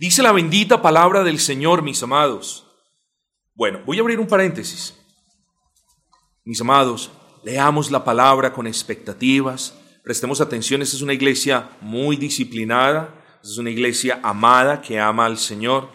Dice la bendita palabra del Señor, mis amados. Bueno, voy a abrir un paréntesis. Mis amados, leamos la palabra con expectativas, prestemos atención, esta es una iglesia muy disciplinada, es una iglesia amada que ama al Señor,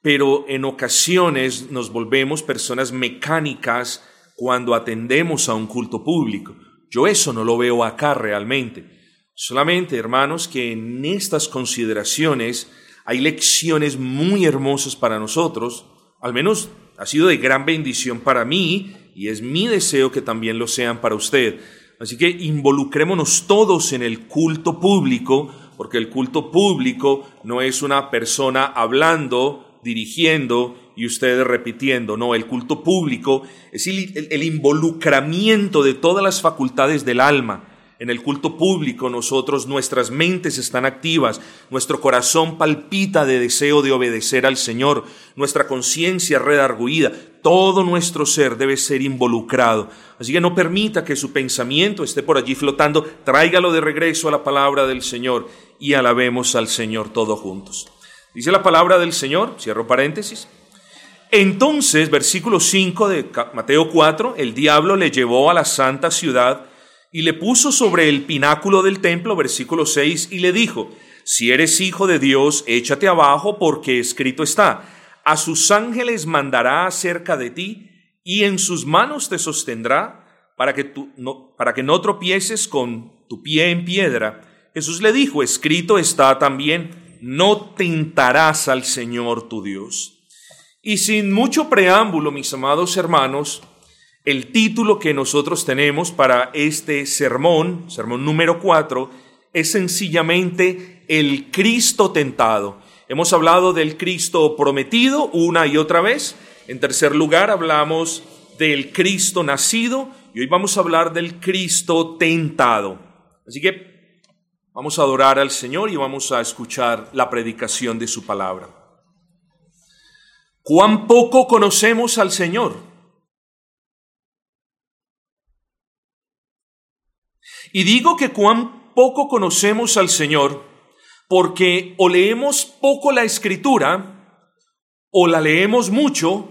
pero en ocasiones nos volvemos personas mecánicas cuando atendemos a un culto público. Yo eso no lo veo acá realmente. Solamente, hermanos, que en estas consideraciones hay lecciones muy hermosas para nosotros, al menos ha sido de gran bendición para mí y es mi deseo que también lo sean para usted. Así que involucrémonos todos en el culto público, porque el culto público no es una persona hablando, dirigiendo y ustedes repitiendo, no, el culto público es el, involucramiento de todas las facultades del alma. En el culto público nosotros, nuestras mentes están activas, nuestro corazón palpita de deseo de obedecer al Señor, nuestra conciencia redarguida, todo nuestro ser debe ser involucrado. Así que no permita que su pensamiento esté por allí flotando, tráigalo de regreso a la palabra del Señor y alabemos al Señor todos juntos. Dice la palabra del Señor, cierro paréntesis. Entonces, versículo 5 de Mateo 4, el diablo le llevó a la santa ciudad y le puso sobre el pináculo del templo, versículo 6, y le dijo, si eres hijo de Dios, échate abajo porque escrito está a sus ángeles mandará acerca de ti y en sus manos te sostendrá para que, no, para que no tropieces con tu pie en piedra. Jesús le dijo, escrito está también, no tentarás al Señor tu Dios. Y sin mucho preámbulo, mis amados hermanos, el título que nosotros tenemos para este sermón, sermón número 4, es sencillamente el Cristo tentado. Hemos hablado del Cristo prometido una y otra vez. En tercer lugar, hablamos del Cristo nacido y hoy vamos a hablar del Cristo tentado. Así que vamos a adorar al Señor y vamos a escuchar la predicación de su palabra. ¿Cuán poco conocemos al Señor? Y digo que cuán poco conocemos al Señor porque o leemos poco la escritura o la leemos mucho,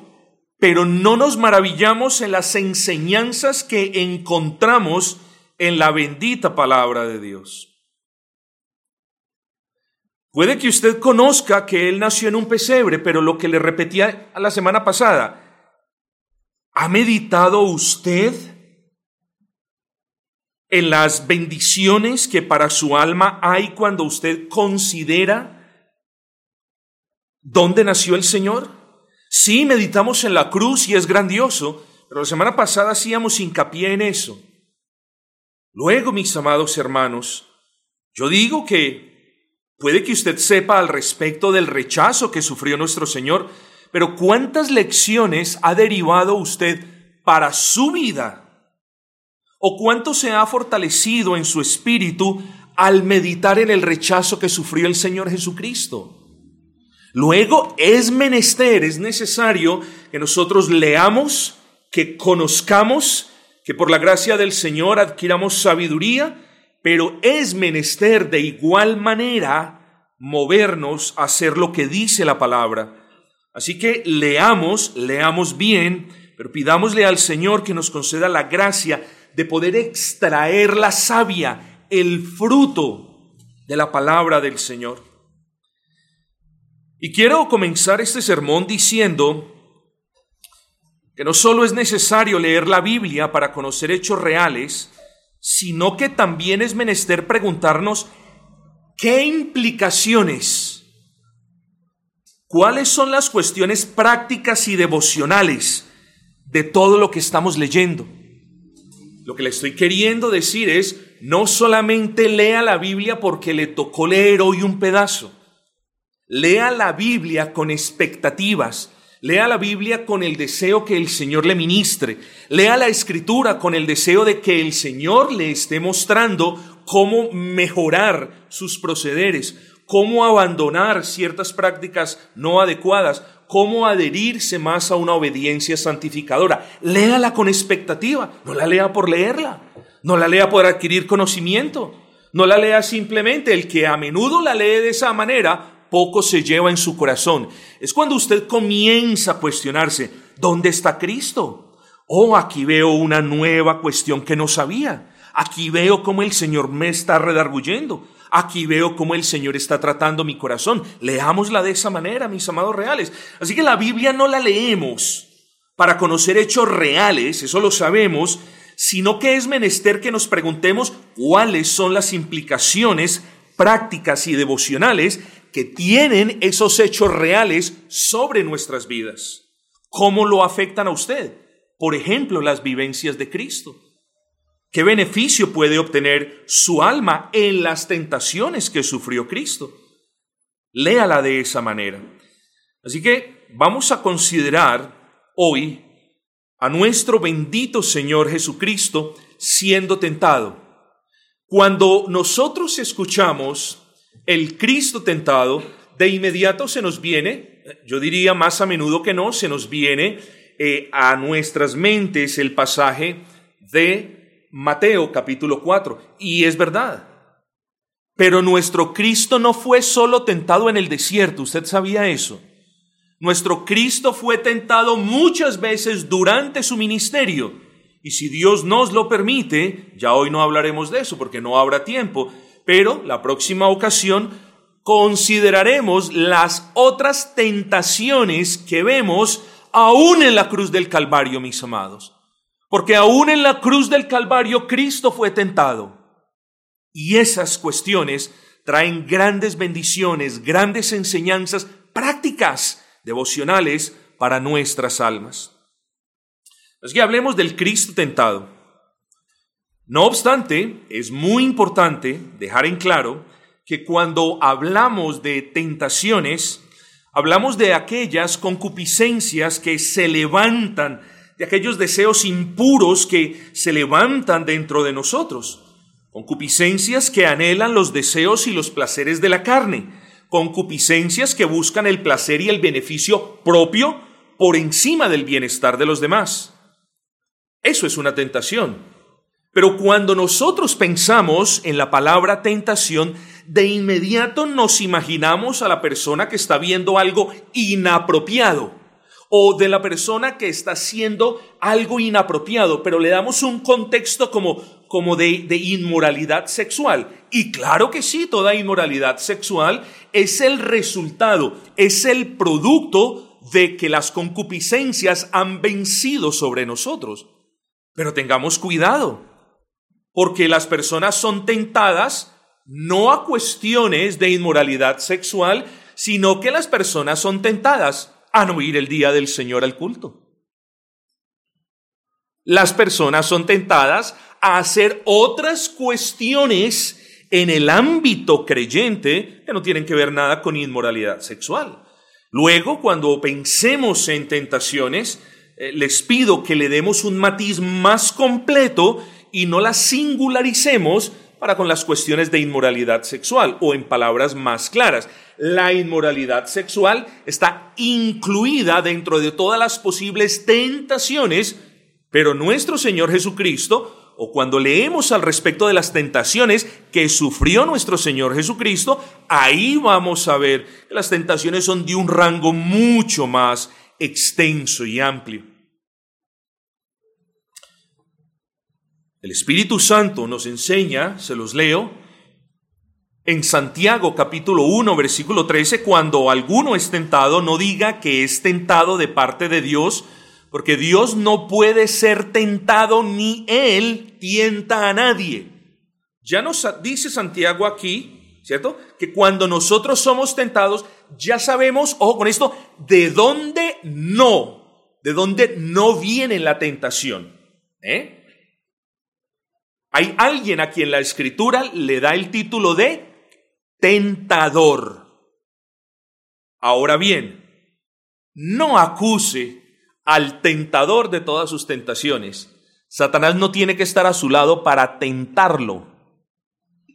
pero no nos maravillamos en las enseñanzas que encontramos en la bendita palabra de Dios. Puede que usted conozca que él nació en un pesebre, pero lo que le repetía la semana pasada, ¿ha meditado usted en las bendiciones que para su alma hay cuando usted considera dónde nació el Señor? Sí, meditamos en la cruz y es grandioso, pero la semana pasada hacíamos hincapié en eso. Luego, mis amados hermanos, yo digo que puede que usted sepa al respecto del rechazo que sufrió nuestro Señor, pero ¿cuántas lecciones ha derivado usted para su vida ¿O cuánto se ha fortalecido en su espíritu al meditar en el rechazo que sufrió el Señor Jesucristo? Luego es menester, es necesario que nosotros leamos, que conozcamos, que por la gracia del Señor adquiramos sabiduría, pero es menester de igual manera movernos a hacer lo que dice la palabra. Así que leamos, leamos bien, pero pidámosle al Señor que nos conceda la gracia de poder extraer la savia, el fruto de la palabra del Señor. Y quiero comenzar este sermón diciendo que no solo es necesario leer la Biblia para conocer hechos reales, sino que también es menester preguntarnos qué implicaciones, cuáles son las cuestiones prácticas y devocionales de todo lo que estamos leyendo. Lo que le estoy queriendo decir es, no solamente lea la Biblia porque le tocó leer hoy un pedazo. Lea la Biblia con expectativas. Lea la Biblia con el deseo que el Señor le ministre. Lea la Escritura con el deseo de que el Señor le esté mostrando cómo mejorar sus procederes, cómo abandonar ciertas prácticas no adecuadas, cómo adherirse más a una obediencia santificadora. Léala con expectativa, no la lea por leerla, no la lea por adquirir conocimiento, no la lea simplemente. El que a menudo la lee de esa manera poco se lleva en su corazón. Es cuando usted comienza a cuestionarse, ¿dónde está Cristo? Oh, aquí veo una nueva cuestión que no sabía. Aquí veo cómo el Señor me está redarguyendo. Aquí veo cómo el Señor está tratando mi corazón. Leámosla de esa manera, mis amados reales. Así que la Biblia no la leemos para conocer hechos reales, eso lo sabemos, sino que es menester que nos preguntemos cuáles son las implicaciones prácticas y devocionales que tienen esos hechos reales sobre nuestras vidas. ¿Cómo lo afectan a usted? Por ejemplo, las vivencias de Cristo. ¿Qué beneficio puede obtener su alma en las tentaciones que sufrió Cristo? Léala de esa manera. Así que vamos a considerar hoy a nuestro bendito Señor Jesucristo siendo tentado. Cuando nosotros escuchamos el Cristo tentado, de inmediato se nos viene, yo diría más a menudo que no, se nos viene eh, a nuestras mentes el pasaje de Mateo capítulo 4. Y es verdad. Pero nuestro Cristo no fue solo tentado en el desierto, usted sabía eso. Nuestro Cristo fue tentado muchas veces durante su ministerio. Y si Dios nos lo permite, ya hoy no hablaremos de eso porque no habrá tiempo, pero la próxima ocasión consideraremos las otras tentaciones que vemos aún en la cruz del Calvario, mis amados. Porque aún en la cruz del Calvario Cristo fue tentado. Y esas cuestiones traen grandes bendiciones, grandes enseñanzas prácticas, devocionales para nuestras almas. Así que hablemos del Cristo tentado. No obstante, es muy importante dejar en claro que cuando hablamos de tentaciones, hablamos de aquellas concupiscencias que se levantan de aquellos deseos impuros que se levantan dentro de nosotros, concupiscencias que anhelan los deseos y los placeres de la carne, concupiscencias que buscan el placer y el beneficio propio por encima del bienestar de los demás. Eso es una tentación. Pero cuando nosotros pensamos en la palabra tentación, de inmediato nos imaginamos a la persona que está viendo algo inapropiado o de la persona que está haciendo algo inapropiado, pero le damos un contexto como, como de, de inmoralidad sexual. Y claro que sí, toda inmoralidad sexual es el resultado, es el producto de que las concupiscencias han vencido sobre nosotros. Pero tengamos cuidado, porque las personas son tentadas no a cuestiones de inmoralidad sexual, sino que las personas son tentadas a no ir el día del Señor al culto. Las personas son tentadas a hacer otras cuestiones en el ámbito creyente que no tienen que ver nada con inmoralidad sexual. Luego, cuando pensemos en tentaciones, eh, les pido que le demos un matiz más completo y no las singularicemos para con las cuestiones de inmoralidad sexual o en palabras más claras. La inmoralidad sexual está incluida dentro de todas las posibles tentaciones, pero nuestro Señor Jesucristo, o cuando leemos al respecto de las tentaciones que sufrió nuestro Señor Jesucristo, ahí vamos a ver que las tentaciones son de un rango mucho más extenso y amplio. El Espíritu Santo nos enseña, se los leo, en Santiago capítulo 1 versículo 13, cuando alguno es tentado, no diga que es tentado de parte de Dios, porque Dios no puede ser tentado ni Él tienta a nadie. Ya nos dice Santiago aquí, ¿cierto? Que cuando nosotros somos tentados, ya sabemos, ojo con esto, de dónde no, de dónde no viene la tentación. ¿Eh? Hay alguien a quien la escritura le da el título de tentador. Ahora bien, no acuse al tentador de todas sus tentaciones. Satanás no tiene que estar a su lado para tentarlo.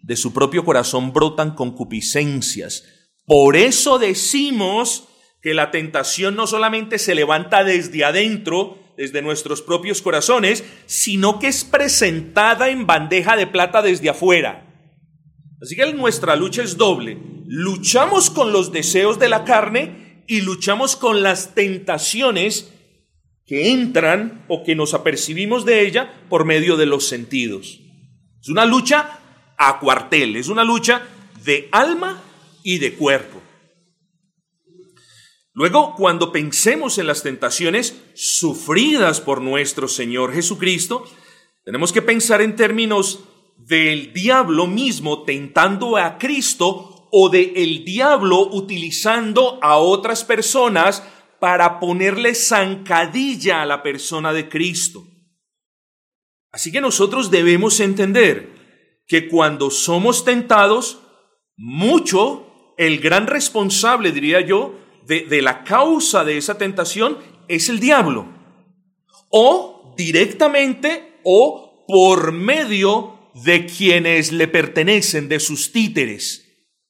De su propio corazón brotan concupiscencias. Por eso decimos que la tentación no solamente se levanta desde adentro, desde nuestros propios corazones, sino que es presentada en bandeja de plata desde afuera. Así que nuestra lucha es doble. luchamos con los deseos de la carne y luchamos con las tentaciones que entran o que nos apercibimos de ella por medio de los sentidos. Es una lucha a cuartel, es una lucha de alma y de cuerpo. Luego, cuando pensemos en las tentaciones sufridas por nuestro Señor Jesucristo, tenemos que pensar en términos del diablo mismo tentando a Cristo o de el diablo utilizando a otras personas para ponerle zancadilla a la persona de Cristo. Así que nosotros debemos entender que cuando somos tentados, mucho, el gran responsable, diría yo, de, la causa de esa tentación es el diablo. O directamente o por medio de quienes le pertenecen, de sus títeres.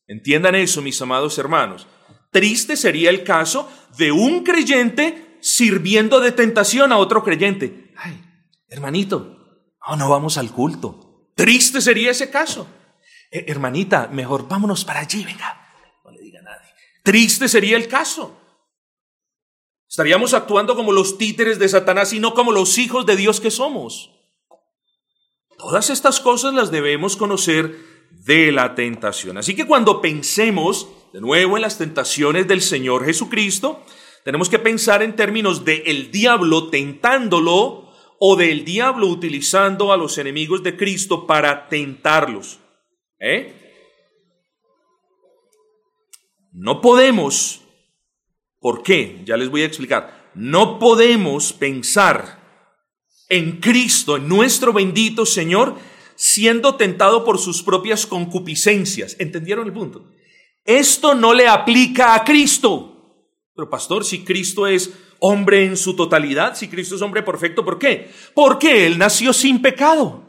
Entiendan eso, mis amados hermanos. Triste sería el caso de un creyente sirviendo de tentación a otro creyente. Ay, hermanito, no, no vamos al culto. Triste sería ese caso. Eh, hermanita, mejor vámonos para allí, venga. Triste sería el caso. Estaríamos actuando como los títeres de Satanás y no como los hijos de Dios que somos. Todas estas cosas las debemos conocer de la tentación. Así que cuando pensemos de nuevo en las tentaciones del Señor Jesucristo, tenemos que pensar en términos de el diablo tentándolo o del diablo utilizando a los enemigos de Cristo para tentarlos. ¿Eh? No podemos, ¿por qué? Ya les voy a explicar. No podemos pensar en Cristo, en nuestro bendito Señor, siendo tentado por sus propias concupiscencias. ¿Entendieron el punto? Esto no le aplica a Cristo. Pero pastor, si Cristo es hombre en su totalidad, si Cristo es hombre perfecto, ¿por qué? Porque Él nació sin pecado.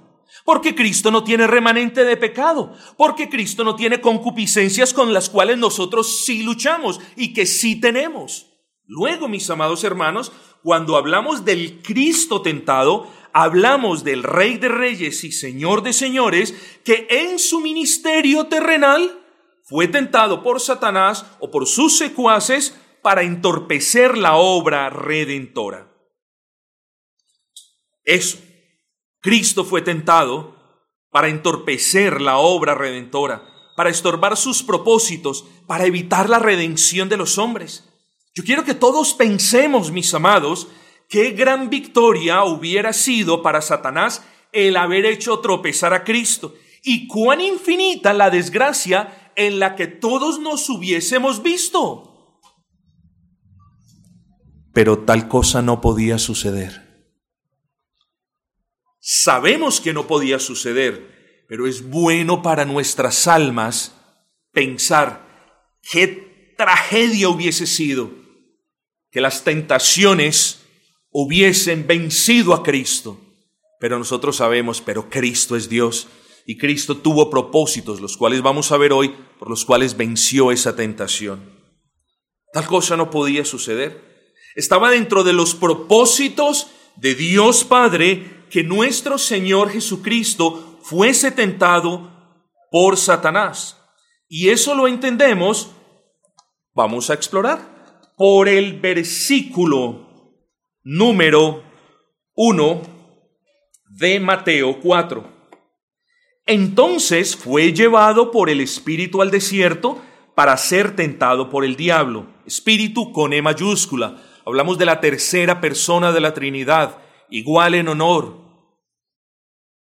Porque Cristo no tiene remanente de pecado. Porque Cristo no tiene concupiscencias con las cuales nosotros sí luchamos y que sí tenemos. Luego, mis amados hermanos, cuando hablamos del Cristo tentado, hablamos del Rey de Reyes y Señor de Señores, que en su ministerio terrenal fue tentado por Satanás o por sus secuaces para entorpecer la obra redentora. Eso Cristo fue tentado para entorpecer la obra redentora, para estorbar sus propósitos, para evitar la redención de los hombres. Yo quiero que todos pensemos, mis amados, qué gran victoria hubiera sido para Satanás el haber hecho tropezar a Cristo y cuán infinita la desgracia en la que todos nos hubiésemos visto. Pero tal cosa no podía suceder. Sabemos que no podía suceder, pero es bueno para nuestras almas pensar qué tragedia hubiese sido que las tentaciones hubiesen vencido a Cristo. Pero nosotros sabemos, pero Cristo es Dios y Cristo tuvo propósitos, los cuales vamos a ver hoy, por los cuales venció esa tentación. Tal cosa no podía suceder. Estaba dentro de los propósitos de Dios Padre que nuestro Señor Jesucristo fuese tentado por Satanás. Y eso lo entendemos, vamos a explorar, por el versículo número 1 de Mateo 4. Entonces fue llevado por el Espíritu al desierto para ser tentado por el diablo. Espíritu con E mayúscula. Hablamos de la tercera persona de la Trinidad igual en honor,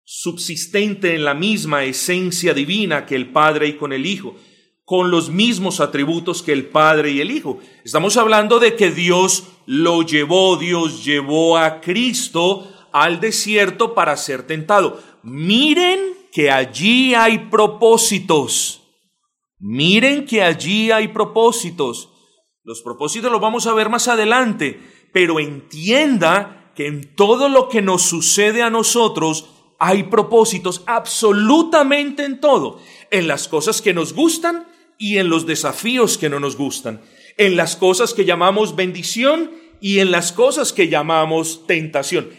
subsistente en la misma esencia divina que el Padre y con el Hijo, con los mismos atributos que el Padre y el Hijo. Estamos hablando de que Dios lo llevó, Dios llevó a Cristo al desierto para ser tentado. Miren que allí hay propósitos. Miren que allí hay propósitos. Los propósitos los vamos a ver más adelante, pero entienda que en todo lo que nos sucede a nosotros hay propósitos absolutamente en todo, en las cosas que nos gustan y en los desafíos que no nos gustan, en las cosas que llamamos bendición y en las cosas que llamamos tentación.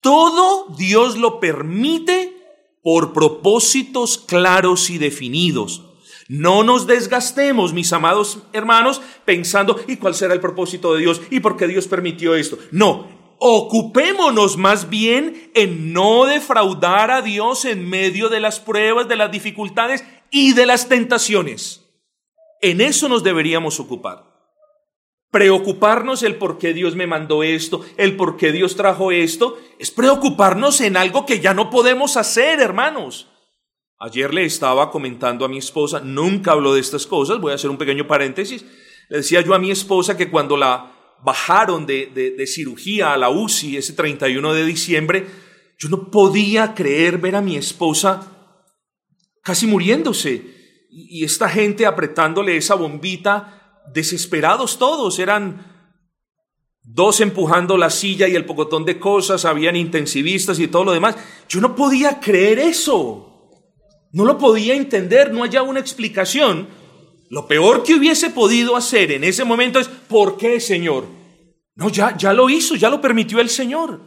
Todo Dios lo permite por propósitos claros y definidos. No nos desgastemos, mis amados hermanos, pensando, ¿y cuál será el propósito de Dios? ¿Y por qué Dios permitió esto? No, ocupémonos más bien en no defraudar a Dios en medio de las pruebas, de las dificultades y de las tentaciones. En eso nos deberíamos ocupar. Preocuparnos el por qué Dios me mandó esto, el por qué Dios trajo esto, es preocuparnos en algo que ya no podemos hacer, hermanos. Ayer le estaba comentando a mi esposa, nunca hablo de estas cosas, voy a hacer un pequeño paréntesis. Le decía yo a mi esposa que cuando la bajaron de, de, cirugía a la UCI ese 31 de diciembre, yo no podía creer ver a mi esposa casi muriéndose y esta gente apretándole esa bombita, desesperados todos, eran dos empujando la silla y el pocotón de cosas, habían intensivistas y todo lo demás. Yo no podía creer eso. No lo podía entender, no haya una explicación. Lo peor que hubiese podido hacer en ese momento es, ¿por qué, Señor? No, ya, ya lo hizo, ya lo permitió el Señor.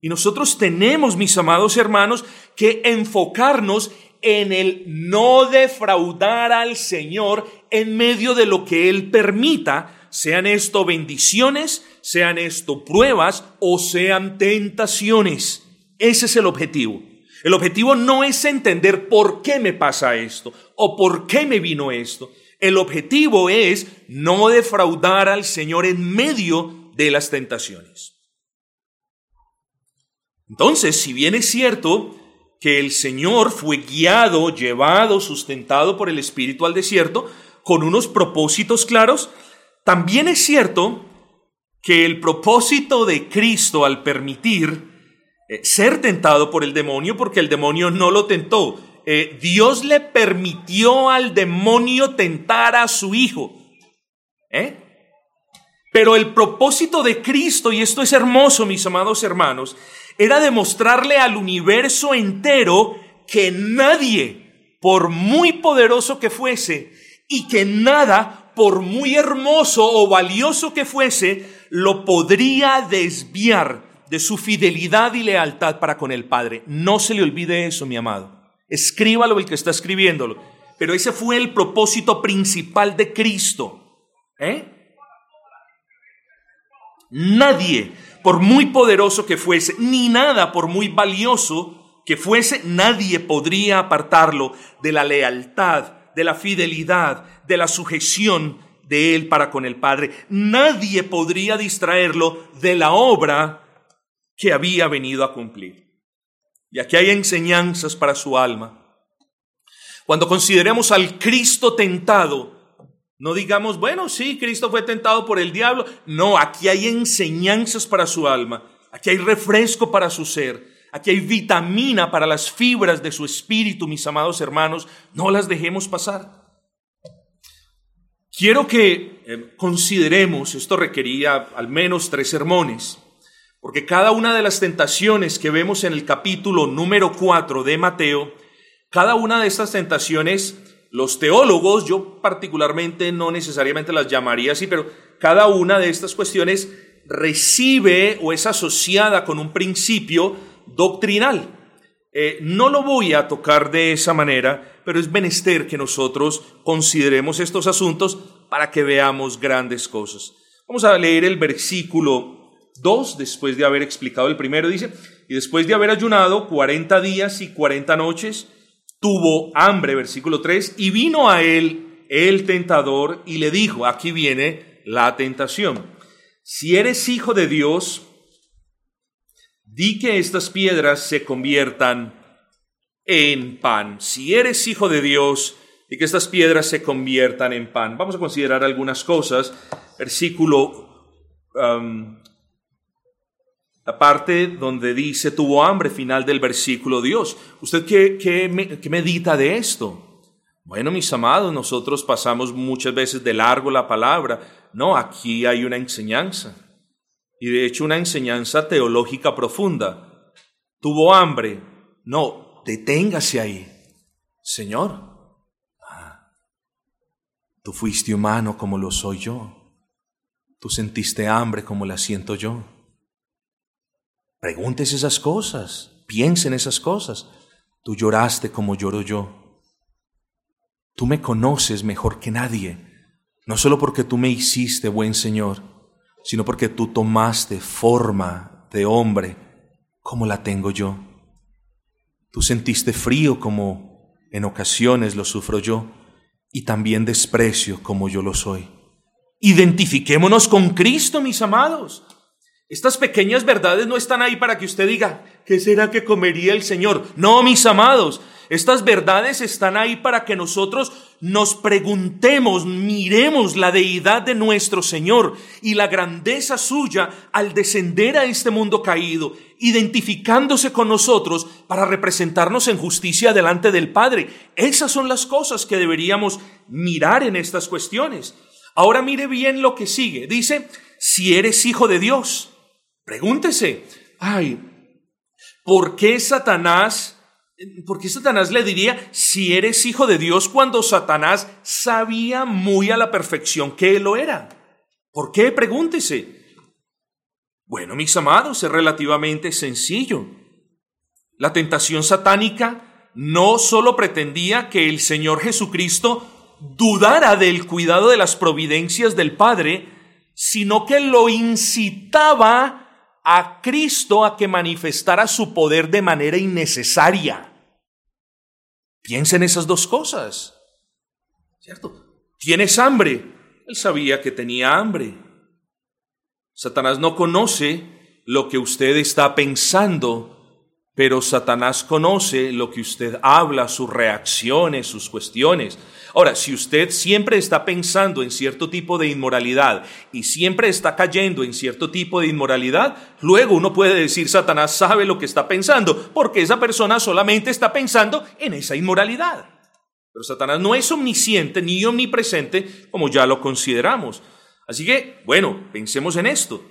Y nosotros tenemos, mis amados hermanos, que enfocarnos en el no defraudar al Señor en medio de lo que Él permita, sean esto bendiciones, sean esto pruebas o sean tentaciones. Ese es el objetivo. El objetivo no es entender por qué me pasa esto o por qué me vino esto. El objetivo es no defraudar al Señor en medio de las tentaciones. Entonces, si bien es cierto que el Señor fue guiado, llevado, sustentado por el Espíritu al desierto con unos propósitos claros, también es cierto que el propósito de Cristo al permitir eh, ser tentado por el demonio porque el demonio no lo tentó. Eh, Dios le permitió al demonio tentar a su hijo. ¿Eh? Pero el propósito de Cristo, y esto es hermoso, mis amados hermanos, era demostrarle al universo entero que nadie, por muy poderoso que fuese, y que nada, por muy hermoso o valioso que fuese, lo podría desviar de su fidelidad y lealtad para con el Padre. No se le olvide eso, mi amado. Escríbalo el que está escribiéndolo. Pero ese fue el propósito principal de Cristo. ¿Eh? Nadie, por muy poderoso que fuese, ni nada, por muy valioso que fuese, nadie podría apartarlo de la lealtad, de la fidelidad, de la sujeción de él para con el Padre. Nadie podría distraerlo de la obra que había venido a cumplir. Y aquí hay enseñanzas para su alma. Cuando consideremos al Cristo tentado, no digamos, bueno, sí, Cristo fue tentado por el diablo. No, aquí hay enseñanzas para su alma. Aquí hay refresco para su ser. Aquí hay vitamina para las fibras de su espíritu, mis amados hermanos. No las dejemos pasar. Quiero que eh, consideremos, esto requería al menos tres sermones, porque cada una de las tentaciones que vemos en el capítulo número 4 de Mateo, cada una de estas tentaciones, los teólogos, yo particularmente no necesariamente las llamaría así, pero cada una de estas cuestiones recibe o es asociada con un principio doctrinal. Eh, no lo voy a tocar de esa manera, pero es menester que nosotros consideremos estos asuntos para que veamos grandes cosas. Vamos a leer el versículo 2, después de haber explicado el primero, dice, y después de haber ayunado 40 días y 40 noches, tuvo hambre, versículo 3, y vino a él el tentador y le dijo, aquí viene la tentación, si eres hijo de Dios, di que estas piedras se conviertan en pan. Si eres hijo de Dios, di que estas piedras se conviertan en pan. Vamos a considerar algunas cosas. Versículo um, la parte donde dice tuvo hambre, final del versículo Dios. ¿Usted qué, qué, medita de esto? Bueno, mis amados, nosotros pasamos muchas veces de largo la palabra. No, aquí hay una enseñanza. Y de hecho una enseñanza teológica profunda. Tuvo hambre. No, deténgase ahí. Señor, ah, tú fuiste humano como lo soy yo. Tú sentiste hambre como la siento yo. Pregúntese esas cosas, piense en esas cosas. Tú lloraste como lloro yo. tú me conoces mejor que nadie, no solo porque tú me hiciste buen Señor, sino porque tú tomaste forma de hombre como la tengo yo. Tú sentiste frío como en ocasiones lo sufro yo, y también desprecio como yo lo soy. Identifiquémonos con Cristo, mis amados. Estas pequeñas verdades no están ahí para que usted diga, ¿qué será que comería el Señor? No, mis amados, estas verdades están ahí para que nosotros nos preguntemos, miremos la deidad de nuestro Señor y la grandeza suya al descender a este mundo caído, identificándose con nosotros para representarnos en justicia delante del Padre. Esas son las cosas que deberíamos mirar en estas cuestiones. Ahora mire bien lo que sigue. Dice, si eres hijo de Dios, Pregúntese, ay, ¿por qué Satanás, por qué Satanás le diría, si eres hijo de Dios, cuando Satanás sabía muy a la perfección que él lo era? ¿Por qué? Pregúntese. Bueno, mis amados, es relativamente sencillo. La tentación satánica no solo pretendía que el Señor Jesucristo dudara del cuidado de las providencias del Padre, sino que lo incitaba a Cristo a que manifestara su poder de manera innecesaria. Piensa en esas dos cosas. ¿Cierto? ¿Tienes hambre? Él sabía que tenía hambre. Satanás no conoce lo que usted está pensando pero Satanás conoce lo que usted habla, sus reacciones, sus cuestiones. Ahora, si usted siempre está pensando en cierto tipo de inmoralidad y siempre está cayendo en cierto tipo de inmoralidad, luego uno puede decir Satanás sabe lo que está pensando, porque esa persona solamente está pensando en esa inmoralidad. Pero Satanás no es omnisciente ni omnipresente como ya lo consideramos. Así que, bueno, pensemos en esto.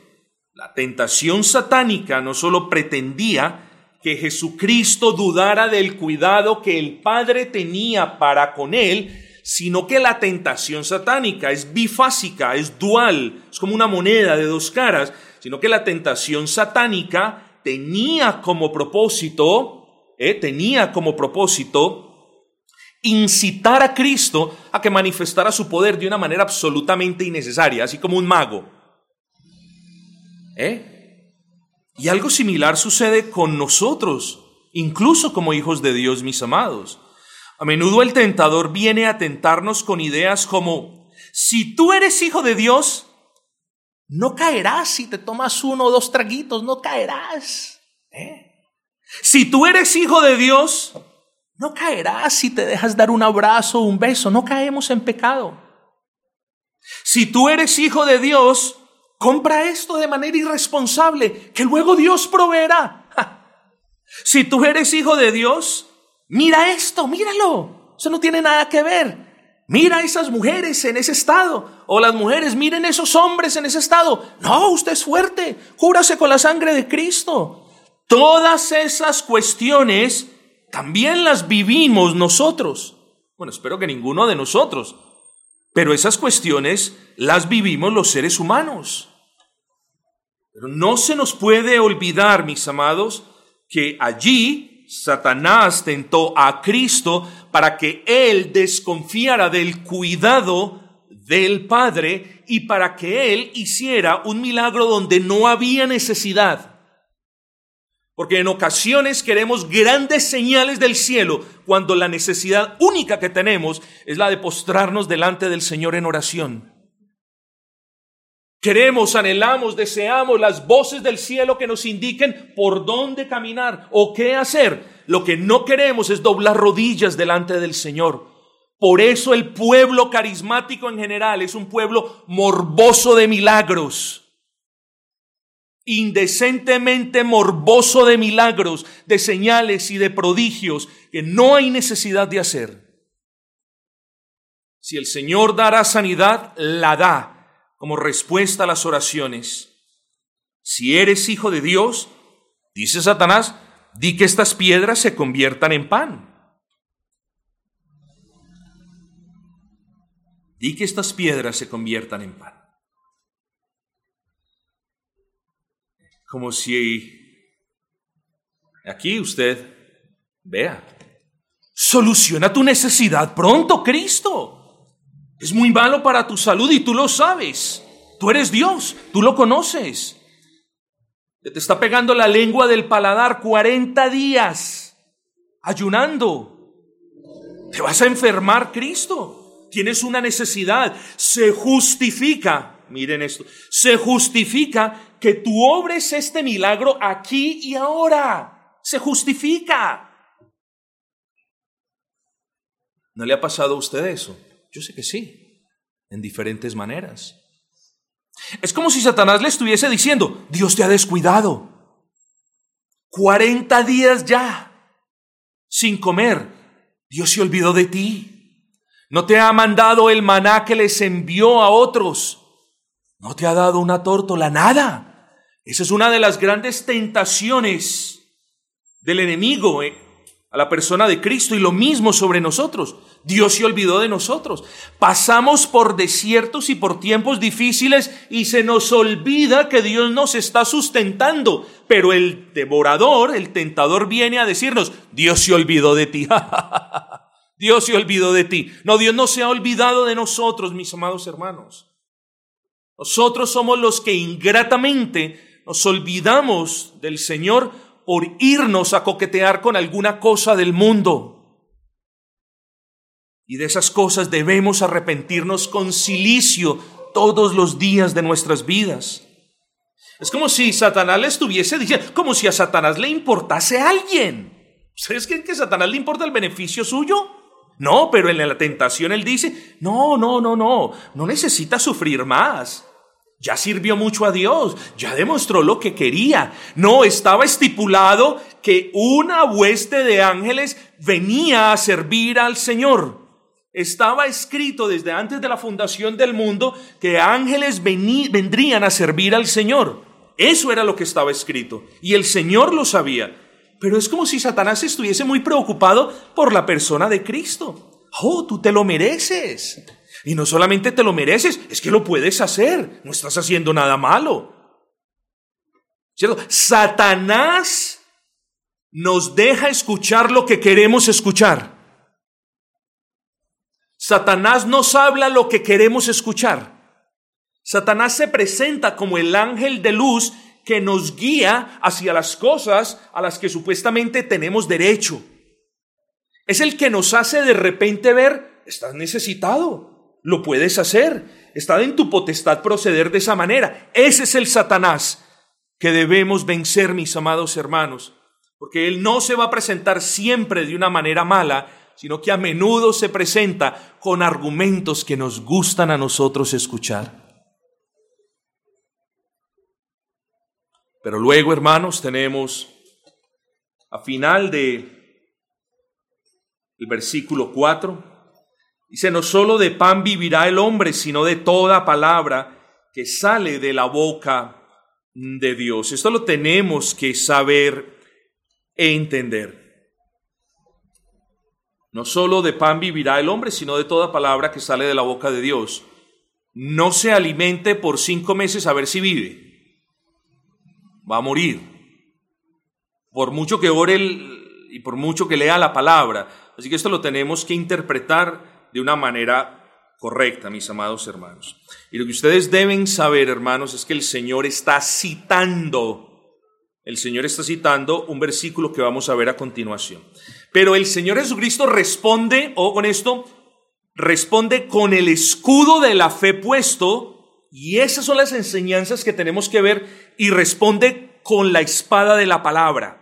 La tentación satánica no solo pretendía que Jesucristo dudara del cuidado que el Padre tenía para con él, sino que la tentación satánica es bifásica, es dual, es como una moneda de dos caras, sino que la tentación satánica tenía como propósito, eh, tenía como propósito incitar a Cristo a que manifestara su poder de una manera absolutamente innecesaria, así como un mago. ¿Eh? Y algo similar sucede con nosotros, incluso como hijos de Dios, mis amados. A menudo el tentador viene a tentarnos con ideas como, si tú eres hijo de Dios, no caerás si te tomas uno o dos traguitos, no caerás. ¿eh? Si tú eres hijo de Dios, no caerás si te dejas dar un abrazo o un beso, no caemos en pecado. Si tú eres hijo de Dios, Compra esto de manera irresponsable, que luego Dios proveerá. Si tú eres hijo de Dios, mira esto, míralo. Eso no tiene nada que ver. Mira a esas mujeres en ese estado. O las mujeres, miren esos hombres en ese estado. No, usted es fuerte. Júrase con la sangre de Cristo. Todas esas cuestiones también las vivimos nosotros. Bueno, espero que ninguno de nosotros. Pero esas cuestiones las vivimos los seres humanos. Pero no se nos puede olvidar, mis amados, que allí Satanás tentó a Cristo para que él desconfiara del cuidado del Padre y para que él hiciera un milagro donde no había necesidad. Porque en ocasiones queremos grandes señales del cielo cuando la necesidad única que tenemos es la de postrarnos delante del Señor en oración. Queremos, anhelamos, deseamos las voces del cielo que nos indiquen por dónde caminar o qué hacer. Lo que no queremos es doblar rodillas delante del Señor. Por eso el pueblo carismático en general es un pueblo morboso de milagros indecentemente morboso de milagros, de señales y de prodigios que no hay necesidad de hacer. Si el Señor dará sanidad, la da como respuesta a las oraciones. Si eres hijo de Dios, dice Satanás, di que estas piedras se conviertan en pan. Di que estas piedras se conviertan en pan. Como si aquí usted vea, Soluciona tu necesidad pronto, Cristo. Es muy malo para tu salud y tú lo sabes. Tú eres Dios, tú lo conoces. Te está pegando la lengua del paladar 40 días, ayunando. Te vas a enfermar, Cristo. Tienes una necesidad. Se justifica, miren esto, se justifica que tú obres este milagro aquí y ahora. Se justifica. ¿No le ha pasado a usted eso? Yo sé que sí, en diferentes maneras. Es como si Satanás le estuviese diciendo, Dios te ha descuidado. 40 días ya sin comer. Dios se olvidó de ti. No te ha mandado el maná que les envió a otros. No te ha dado una tórtola, nada. Esa es una de las grandes tentaciones del enemigo eh, a la persona de Cristo y lo mismo sobre nosotros. Dios se olvidó de nosotros. Pasamos por desiertos y por tiempos difíciles y se nos olvida que Dios nos está sustentando. Pero el devorador, el tentador viene a decirnos, Dios se olvidó de ti. Dios se olvidó de ti. No, Dios no se ha olvidado de nosotros, mis amados hermanos. Nosotros somos los que ingratamente nos olvidamos del Señor por irnos a coquetear con alguna cosa del mundo. Y de esas cosas debemos arrepentirnos con silicio todos los días de nuestras vidas. Es como si Satanás le estuviese diciendo, como si a Satanás le importase a alguien. ¿Ustedes creen que a Satanás le importa el beneficio suyo? No, pero en la tentación él dice, no, no, no, no, no necesita sufrir más. Ya sirvió mucho a Dios, ya demostró lo que quería. No, estaba estipulado que una hueste de ángeles venía a servir al Señor. Estaba escrito desde antes de la fundación del mundo que ángeles vendrían a servir al Señor. Eso era lo que estaba escrito. Y el Señor lo sabía. Pero es como si Satanás estuviese muy preocupado por la persona de Cristo. Oh, tú te lo mereces. Y no solamente te lo mereces, es que lo puedes hacer. No estás haciendo nada malo. ¿Cierto? Satanás nos deja escuchar lo que queremos escuchar. Satanás nos habla lo que queremos escuchar. Satanás se presenta como el ángel de luz que nos guía hacia las cosas a las que supuestamente tenemos derecho. Es el que nos hace de repente ver, estás necesitado, lo puedes hacer, está en tu potestad proceder de esa manera. Ese es el Satanás que debemos vencer, mis amados hermanos, porque él no se va a presentar siempre de una manera mala, sino que a menudo se presenta con argumentos que nos gustan a nosotros escuchar. Pero luego, hermanos, tenemos a final de el versículo 4, dice, no solo de pan vivirá el hombre, sino de toda palabra que sale de la boca de Dios. Esto lo tenemos que saber e entender. No solo de pan vivirá el hombre, sino de toda palabra que sale de la boca de Dios. No se alimente por cinco meses a ver si vive. Va a morir. Por mucho que ore y por mucho que lea la palabra. Así que esto lo tenemos que interpretar de una manera correcta, mis amados hermanos. Y lo que ustedes deben saber, hermanos, es que el Señor está citando el Señor está citando un versículo que vamos a ver a continuación. Pero el Señor Jesucristo responde, o con esto, responde con el escudo de la fe puesto, y esas son las enseñanzas que tenemos que ver, y responde con la espada de la palabra.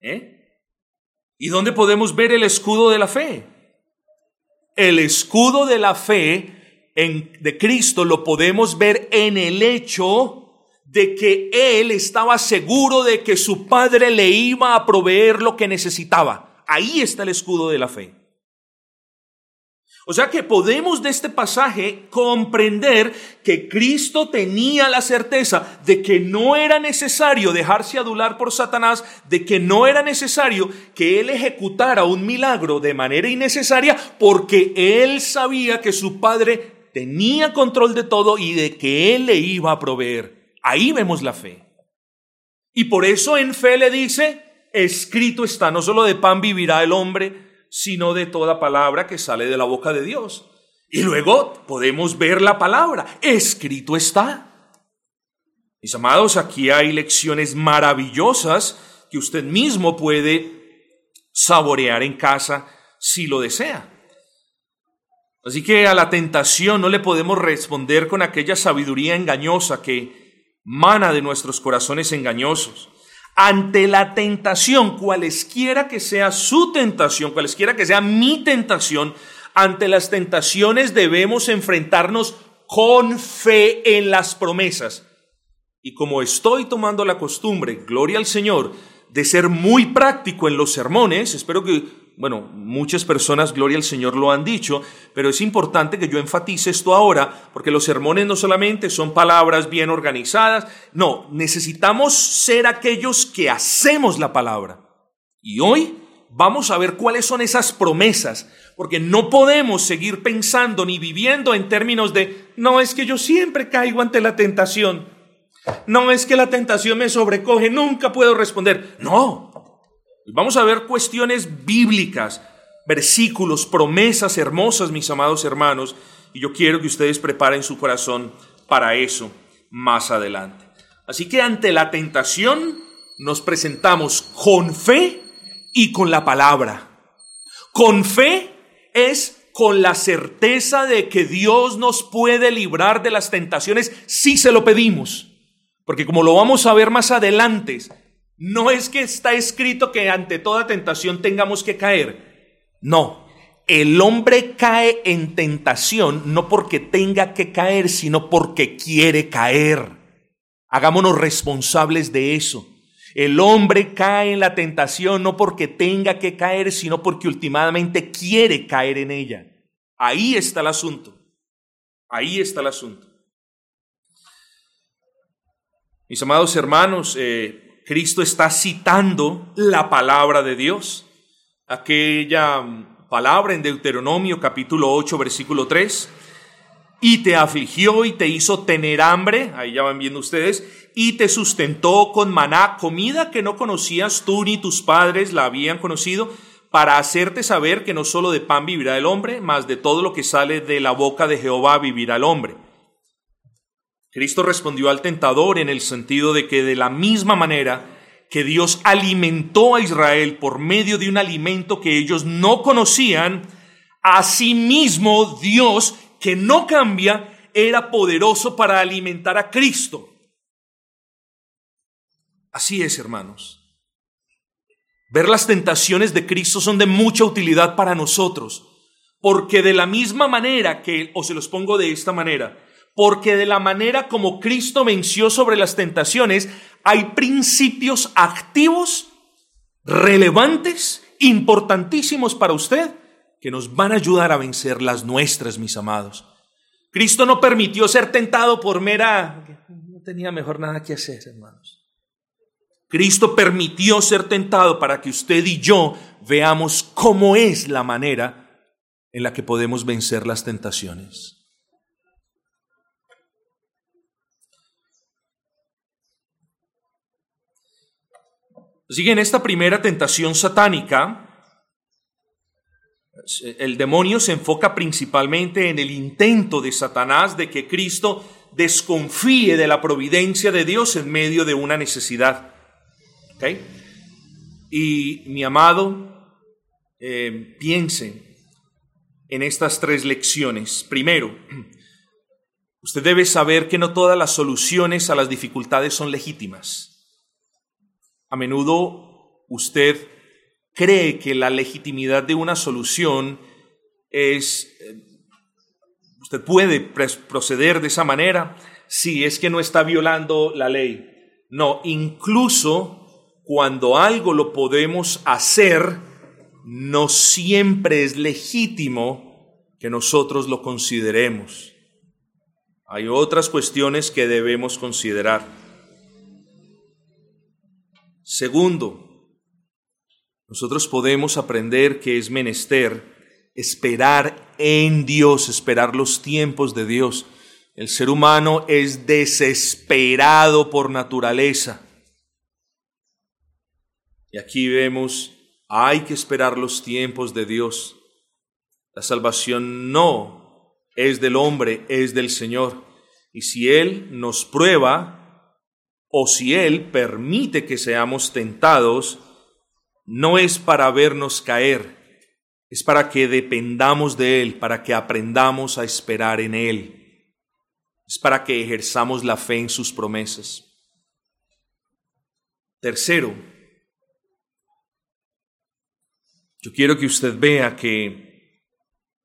¿Eh? ¿Y dónde podemos ver el escudo de la fe? El escudo de la fe en, de Cristo lo podemos ver en el hecho de que él estaba seguro de que su padre le iba a proveer lo que necesitaba. Ahí está el escudo de la fe. O sea que podemos de este pasaje comprender que Cristo tenía la certeza de que no era necesario dejarse adular por Satanás, de que no era necesario que él ejecutara un milagro de manera innecesaria, porque él sabía que su padre tenía control de todo y de que él le iba a proveer. Ahí vemos la fe. Y por eso en fe le dice, escrito está, no solo de pan vivirá el hombre, sino de toda palabra que sale de la boca de Dios. Y luego podemos ver la palabra, escrito está. Mis amados, aquí hay lecciones maravillosas que usted mismo puede saborear en casa si lo desea. Así que a la tentación no le podemos responder con aquella sabiduría engañosa que mana de nuestros corazones engañosos. Ante la tentación, cualesquiera que sea su tentación, cualesquiera que sea mi tentación, ante las tentaciones debemos enfrentarnos con fe en las promesas. Y como estoy tomando la costumbre, gloria al Señor, de ser muy práctico en los sermones, espero que bueno, muchas personas, gloria al Señor, lo han dicho, pero es importante que yo enfatice esto ahora, porque los sermones no solamente son palabras bien organizadas, no, necesitamos ser aquellos que hacemos la palabra. Y hoy vamos a ver cuáles son esas promesas, porque no podemos seguir pensando ni viviendo en términos de, no es que yo siempre caigo ante la tentación, no es que la tentación me sobrecoge, nunca puedo responder. No, Vamos a ver cuestiones bíblicas, versículos, promesas hermosas, mis amados hermanos, y yo quiero que ustedes preparen su corazón para eso más adelante. Así que ante la tentación nos presentamos con fe y con la palabra. Con fe es con la certeza de que Dios nos puede librar de las tentaciones si se lo pedimos. Porque como lo vamos a ver más adelante, no es que está escrito que ante toda tentación tengamos que caer. No, el hombre cae en tentación no porque tenga que caer, sino porque quiere caer. Hagámonos responsables de eso. El hombre cae en la tentación no porque tenga que caer, sino porque últimamente quiere caer en ella. Ahí está el asunto. Ahí está el asunto. Mis amados hermanos, eh, Cristo está citando la palabra de Dios, aquella palabra en Deuteronomio capítulo 8 versículo 3, y te afligió y te hizo tener hambre, ahí ya van viendo ustedes, y te sustentó con maná, comida que no conocías tú ni tus padres la habían conocido, para hacerte saber que no solo de pan vivirá el hombre, mas de todo lo que sale de la boca de Jehová vivirá el hombre. Cristo respondió al tentador en el sentido de que de la misma manera que Dios alimentó a Israel por medio de un alimento que ellos no conocían, asimismo Dios, que no cambia, era poderoso para alimentar a Cristo. Así es, hermanos. Ver las tentaciones de Cristo son de mucha utilidad para nosotros, porque de la misma manera que, o se los pongo de esta manera, porque de la manera como Cristo venció sobre las tentaciones, hay principios activos, relevantes, importantísimos para usted, que nos van a ayudar a vencer las nuestras, mis amados. Cristo no permitió ser tentado por mera... No tenía mejor nada que hacer, hermanos. Cristo permitió ser tentado para que usted y yo veamos cómo es la manera en la que podemos vencer las tentaciones. Así en esta primera tentación satánica, el demonio se enfoca principalmente en el intento de Satanás de que Cristo desconfíe de la providencia de Dios en medio de una necesidad. Y mi amado, eh, piense en estas tres lecciones. Primero, usted debe saber que no todas las soluciones a las dificultades son legítimas. A menudo usted cree que la legitimidad de una solución es, eh, usted puede proceder de esa manera si es que no está violando la ley. No, incluso cuando algo lo podemos hacer, no siempre es legítimo que nosotros lo consideremos. Hay otras cuestiones que debemos considerar. Segundo, nosotros podemos aprender que es menester esperar en Dios, esperar los tiempos de Dios. El ser humano es desesperado por naturaleza. Y aquí vemos Hay que esperar los tiempos de Dios. La salvación no es del hombre, es del Señor. Y si Él nos prueba o si Él permite que seamos tentados, no es para vernos caer, es para que dependamos de Él, para que aprendamos a esperar en Él, es para que ejerzamos la fe en sus promesas. Tercero, yo quiero que usted vea que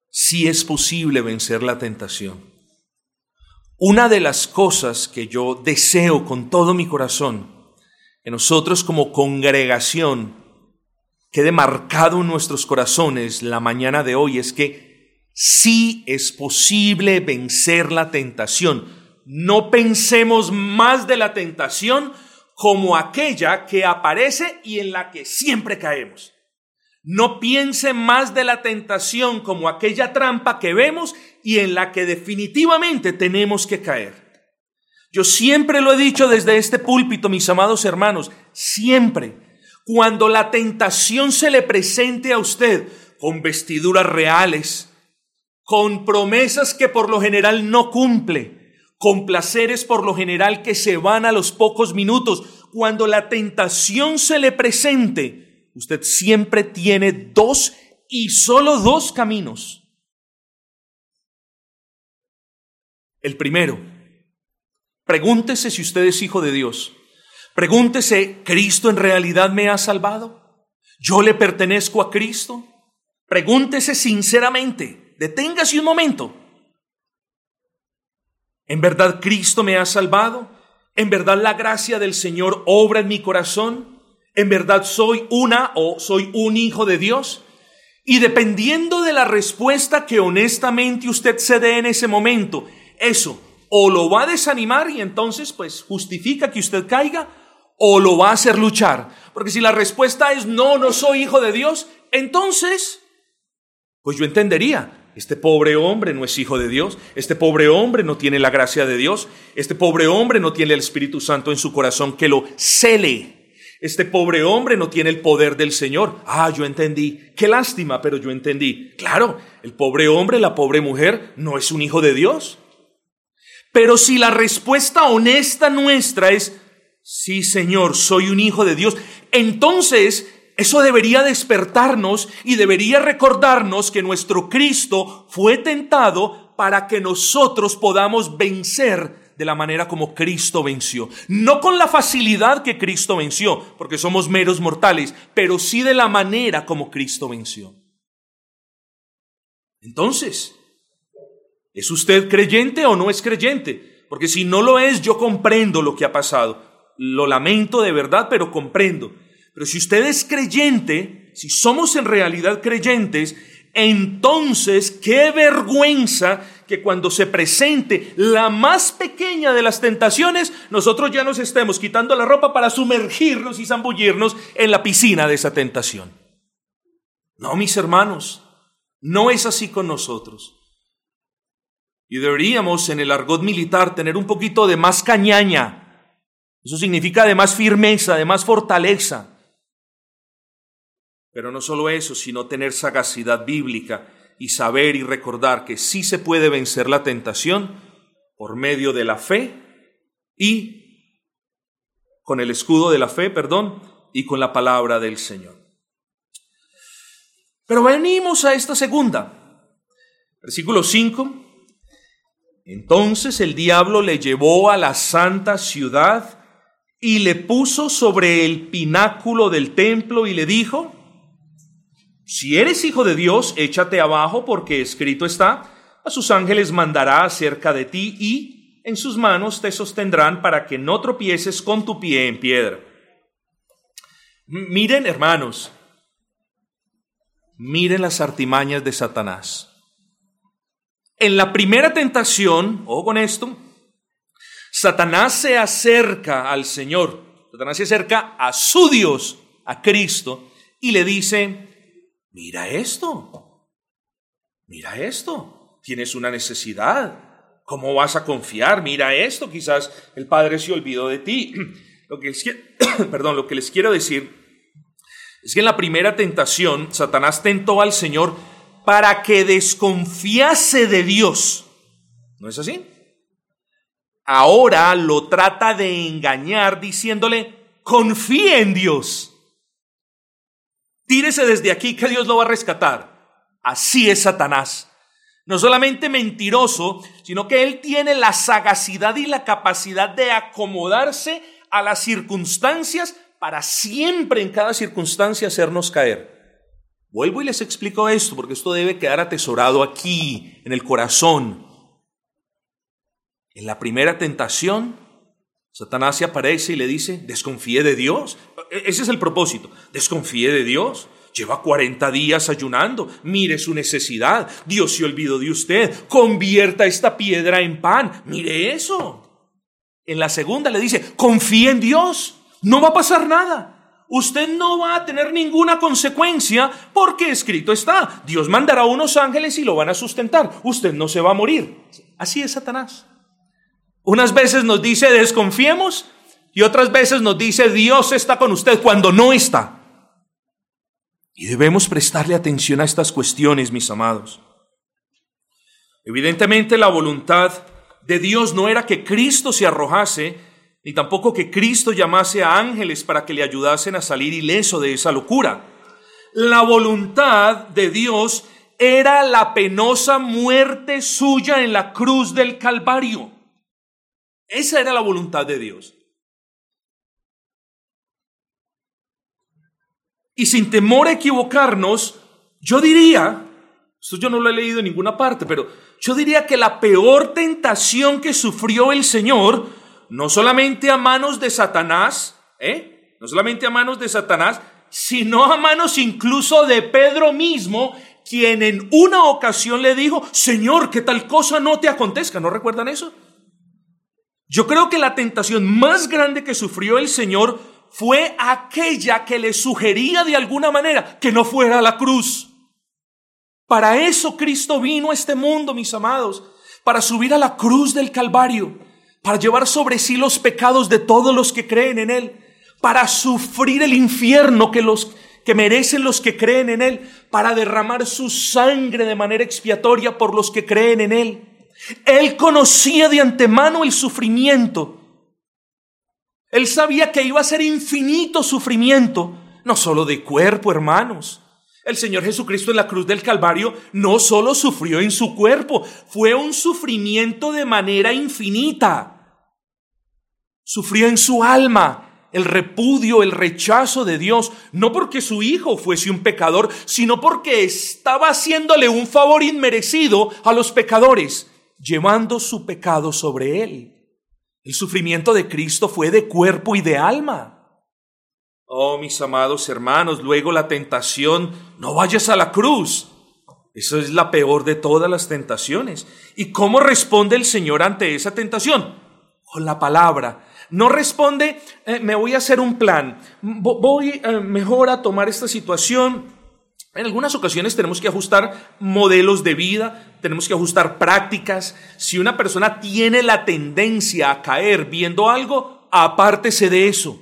sí es posible vencer la tentación. Una de las cosas que yo deseo con todo mi corazón, que nosotros como congregación quede marcado en nuestros corazones la mañana de hoy es que sí es posible vencer la tentación. No pensemos más de la tentación como aquella que aparece y en la que siempre caemos. No piense más de la tentación como aquella trampa que vemos y en la que definitivamente tenemos que caer. Yo siempre lo he dicho desde este púlpito, mis amados hermanos, siempre, cuando la tentación se le presente a usted con vestiduras reales, con promesas que por lo general no cumple, con placeres por lo general que se van a los pocos minutos. Cuando la tentación se le presente, usted siempre tiene dos y solo dos caminos. El primero, pregúntese si usted es hijo de Dios. Pregúntese, ¿Cristo en realidad me ha salvado? ¿Yo le pertenezco a Cristo? Pregúntese sinceramente, deténgase un momento. ¿En verdad Cristo me ha salvado? ¿En verdad la gracia del Señor obra en mi corazón? ¿En verdad soy una o soy un hijo de Dios? Y dependiendo de la respuesta que honestamente usted se dé en ese momento, eso o lo va a desanimar y entonces pues justifica que usted caiga o lo va a hacer luchar. Porque si la respuesta es no, no soy hijo de Dios, entonces pues yo entendería, este pobre hombre no es hijo de Dios, este pobre hombre no tiene la gracia de Dios, este pobre hombre no tiene el Espíritu Santo en su corazón que lo cele. Este pobre hombre no tiene el poder del Señor. Ah, yo entendí. Qué lástima, pero yo entendí. Claro, el pobre hombre, la pobre mujer, no es un hijo de Dios. Pero si la respuesta honesta nuestra es, sí, Señor, soy un hijo de Dios, entonces eso debería despertarnos y debería recordarnos que nuestro Cristo fue tentado para que nosotros podamos vencer de la manera como Cristo venció. No con la facilidad que Cristo venció, porque somos meros mortales, pero sí de la manera como Cristo venció. Entonces, ¿es usted creyente o no es creyente? Porque si no lo es, yo comprendo lo que ha pasado. Lo lamento de verdad, pero comprendo. Pero si usted es creyente, si somos en realidad creyentes, entonces qué vergüenza que cuando se presente la más pequeña de las tentaciones, nosotros ya nos estemos quitando la ropa para sumergirnos y zambullirnos en la piscina de esa tentación. No, mis hermanos, no es así con nosotros. Y deberíamos en el argot militar tener un poquito de más cañaña. Eso significa de más firmeza, de más fortaleza. Pero no solo eso, sino tener sagacidad bíblica y saber y recordar que sí se puede vencer la tentación por medio de la fe y con el escudo de la fe, perdón, y con la palabra del Señor. Pero venimos a esta segunda. Versículo 5. Entonces el diablo le llevó a la santa ciudad y le puso sobre el pináculo del templo y le dijo, si eres hijo de Dios, échate abajo porque escrito está, a sus ángeles mandará acerca de ti y en sus manos te sostendrán para que no tropieces con tu pie en piedra. Miren, hermanos, miren las artimañas de Satanás. En la primera tentación, o con esto, Satanás se acerca al Señor, Satanás se acerca a su Dios, a Cristo, y le dice, mira esto, mira esto, tienes una necesidad, ¿cómo vas a confiar? Mira esto, quizás el Padre se olvidó de ti. Lo que les, lo que les quiero decir Es que en la primera tentación, Satanás tentó al Señor para que desconfiase de Dios. ¿No es así? Ahora lo trata de engañar diciéndole, confíe en Dios. Tírese desde aquí que Dios lo va a rescatar. Así es Satanás. No solamente mentiroso, sino que él tiene la sagacidad y la capacidad de acomodarse a las circunstancias para siempre en cada circunstancia hacernos caer. Vuelvo y les explico esto, porque esto debe quedar atesorado aquí, en el corazón. En la primera tentación, Satanás se aparece y le dice, desconfíe de Dios. E-, ese es el propósito, desconfíe de Dios. Lleva 40 días ayunando, mire su necesidad, Dios se olvidó de usted, convierta esta piedra en pan, mire eso. En la segunda le dice, confíe en Dios, no va a pasar nada. Usted no va a tener ninguna consecuencia porque escrito está, Dios mandará unos ángeles y lo van a sustentar, usted no se va a morir. Así es Satanás. Unas veces nos dice desconfiemos y otras veces nos dice Dios está con usted cuando no está. Y debemos prestarle atención a estas cuestiones, mis amados. Evidentemente la voluntad de Dios no era que Cristo se arrojase, ni tampoco que Cristo llamase a ángeles para que le ayudasen a salir ileso de esa locura. La voluntad de Dios era la penosa muerte suya en la cruz del Calvario. Esa era la voluntad de Dios. Y sin temor a equivocarnos, yo diría, esto yo no lo he leído en ninguna parte, pero yo diría que la peor tentación que sufrió el Señor, no solamente a manos de Satanás, ¿eh? no solamente a manos de Satanás, sino a manos incluso de Pedro mismo, quien en una ocasión le dijo, Señor, que tal cosa no te acontezca. ¿No recuerdan eso? Yo creo que la tentación más grande que sufrió el Señor fue aquella que le sugería de alguna manera que no fuera la cruz. Para eso Cristo vino a este mundo, mis amados, para subir a la cruz del Calvario, para llevar sobre sí los pecados de todos los que creen en Él, para sufrir el infierno que los que merecen los que creen en Él, para derramar su sangre de manera expiatoria por los que creen en Él. Él conocía de antemano el sufrimiento. Él sabía que iba a ser infinito sufrimiento, no solo de cuerpo, hermanos. El Señor Jesucristo en la cruz del Calvario no solo sufrió en su cuerpo, fue un sufrimiento de manera infinita. Sufrió en su alma el repudio, el rechazo de Dios, no porque su hijo fuese un pecador, sino porque estaba haciéndole un favor inmerecido a los pecadores llevando su pecado sobre él. El sufrimiento de Cristo fue de cuerpo y de alma. Oh, mis amados hermanos, luego la tentación, no vayas a la cruz. Eso es la peor de todas las tentaciones. ¿Y cómo responde el Señor ante esa tentación? Con la palabra. No responde, eh, me voy a hacer un plan, voy eh, mejor a tomar esta situación en algunas ocasiones tenemos que ajustar modelos de vida, tenemos que ajustar prácticas. Si una persona tiene la tendencia a caer viendo algo, apártese de eso.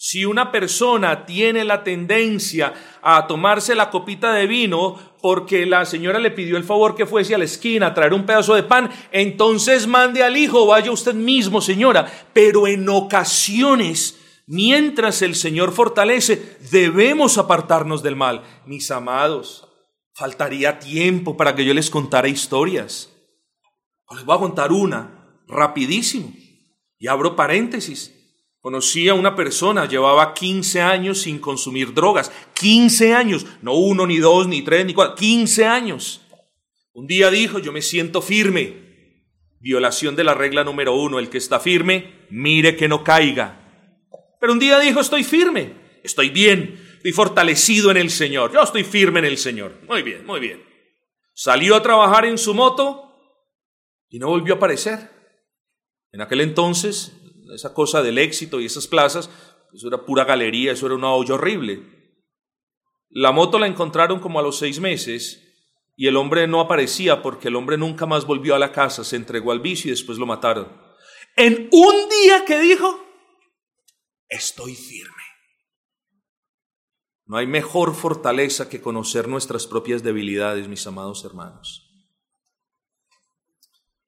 Si una persona tiene la tendencia a tomarse la copita de vino porque la señora le pidió el favor que fuese a la esquina a traer un pedazo de pan, entonces mande al hijo, vaya usted mismo, señora. Pero en ocasiones Mientras el Señor fortalece, debemos apartarnos del mal. Mis amados, faltaría tiempo para que yo les contara historias. Les voy a contar una, rapidísimo. Y abro paréntesis. Conocí a una persona, llevaba 15 años sin consumir drogas. 15 años, no uno, ni dos, ni tres, ni cuatro, 15 años. Un día dijo, yo me siento firme. Violación de la regla número uno, el que está firme, mire que no caiga. Pero un día dijo, estoy firme, estoy bien, estoy fortalecido en el Señor, yo estoy firme en el Señor. Muy bien, muy bien. Salió a trabajar en su moto y no volvió a aparecer. En aquel entonces, esa cosa del éxito y esas plazas, eso era pura galería, eso era una olla horrible. La moto la encontraron como a los seis meses y el hombre no aparecía porque el hombre nunca más volvió a la casa, se entregó al vicio y después lo mataron. En un día que dijo, estoy firme. No hay mejor fortaleza que conocer nuestras propias debilidades, mis amados hermanos.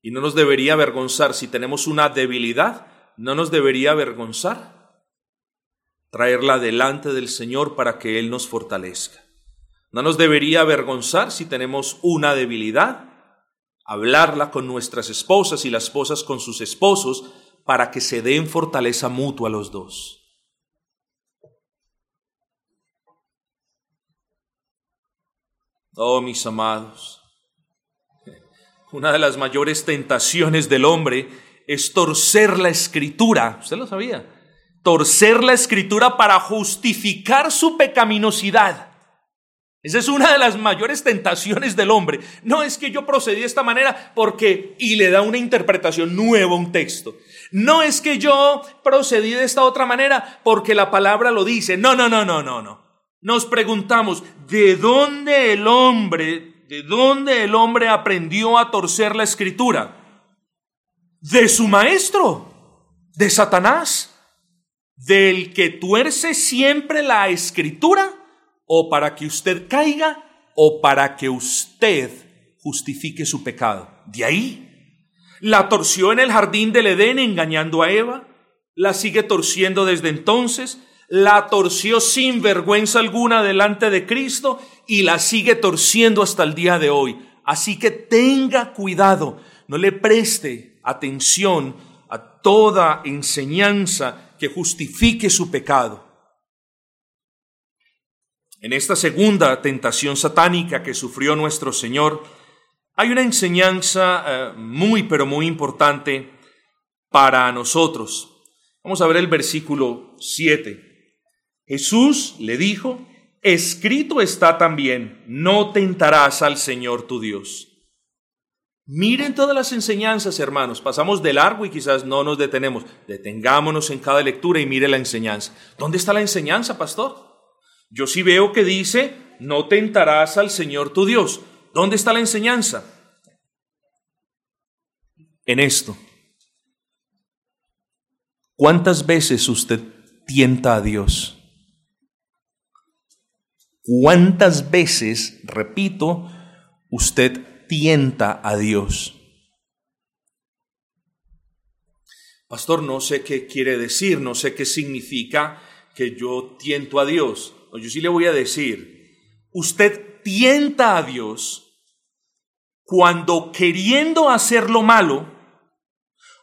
Y no nos debería avergonzar si tenemos una debilidad, no nos debería avergonzar traerla delante del Señor para que Él nos fortalezca. No nos debería avergonzar si tenemos una debilidad, hablarla con nuestras esposas y las esposas con sus esposos para que se den fortaleza mutua a los dos. Oh, mis amados, una de las mayores tentaciones del hombre es torcer la escritura. ¿Usted lo sabía? Torcer la escritura para justificar su pecaminosidad. Esa es una de las mayores tentaciones del hombre. No es que yo procedí de esta manera porque y le da una interpretación nueva a un texto. No es que yo procedí de esta otra manera porque la palabra lo dice. No, no, no, no, no, no. Nos preguntamos, ¿de dónde el hombre, de dónde el hombre aprendió a torcer la escritura? De su maestro, de Satanás, del que tuerce siempre la escritura, o para que usted caiga, o para que usted justifique su pecado. De ahí. La torció en el jardín del Edén engañando a Eva, la sigue torciendo desde entonces, la torció sin vergüenza alguna delante de Cristo y la sigue torciendo hasta el día de hoy. Así que tenga cuidado, no le preste atención a toda enseñanza que justifique su pecado. En esta segunda tentación satánica que sufrió nuestro Señor, hay una enseñanza eh, muy, pero muy importante para nosotros. Vamos a ver el versículo 7. Jesús le dijo, escrito está también, no tentarás al Señor tu Dios. Miren todas las enseñanzas, hermanos. Pasamos de largo y quizás no nos detenemos. Detengámonos en cada lectura y mire la enseñanza. ¿Dónde está la enseñanza, pastor? Yo sí veo que dice, no tentarás al Señor tu Dios. ¿Dónde está la enseñanza? En esto. ¿Cuántas veces usted tienta a Dios? ¿Cuántas veces, repito, usted tienta a Dios? Pastor, no sé qué quiere decir, no sé qué significa que yo tiento a Dios. Yo sí le voy a decir, usted tienta a Dios cuando queriendo hacer lo malo,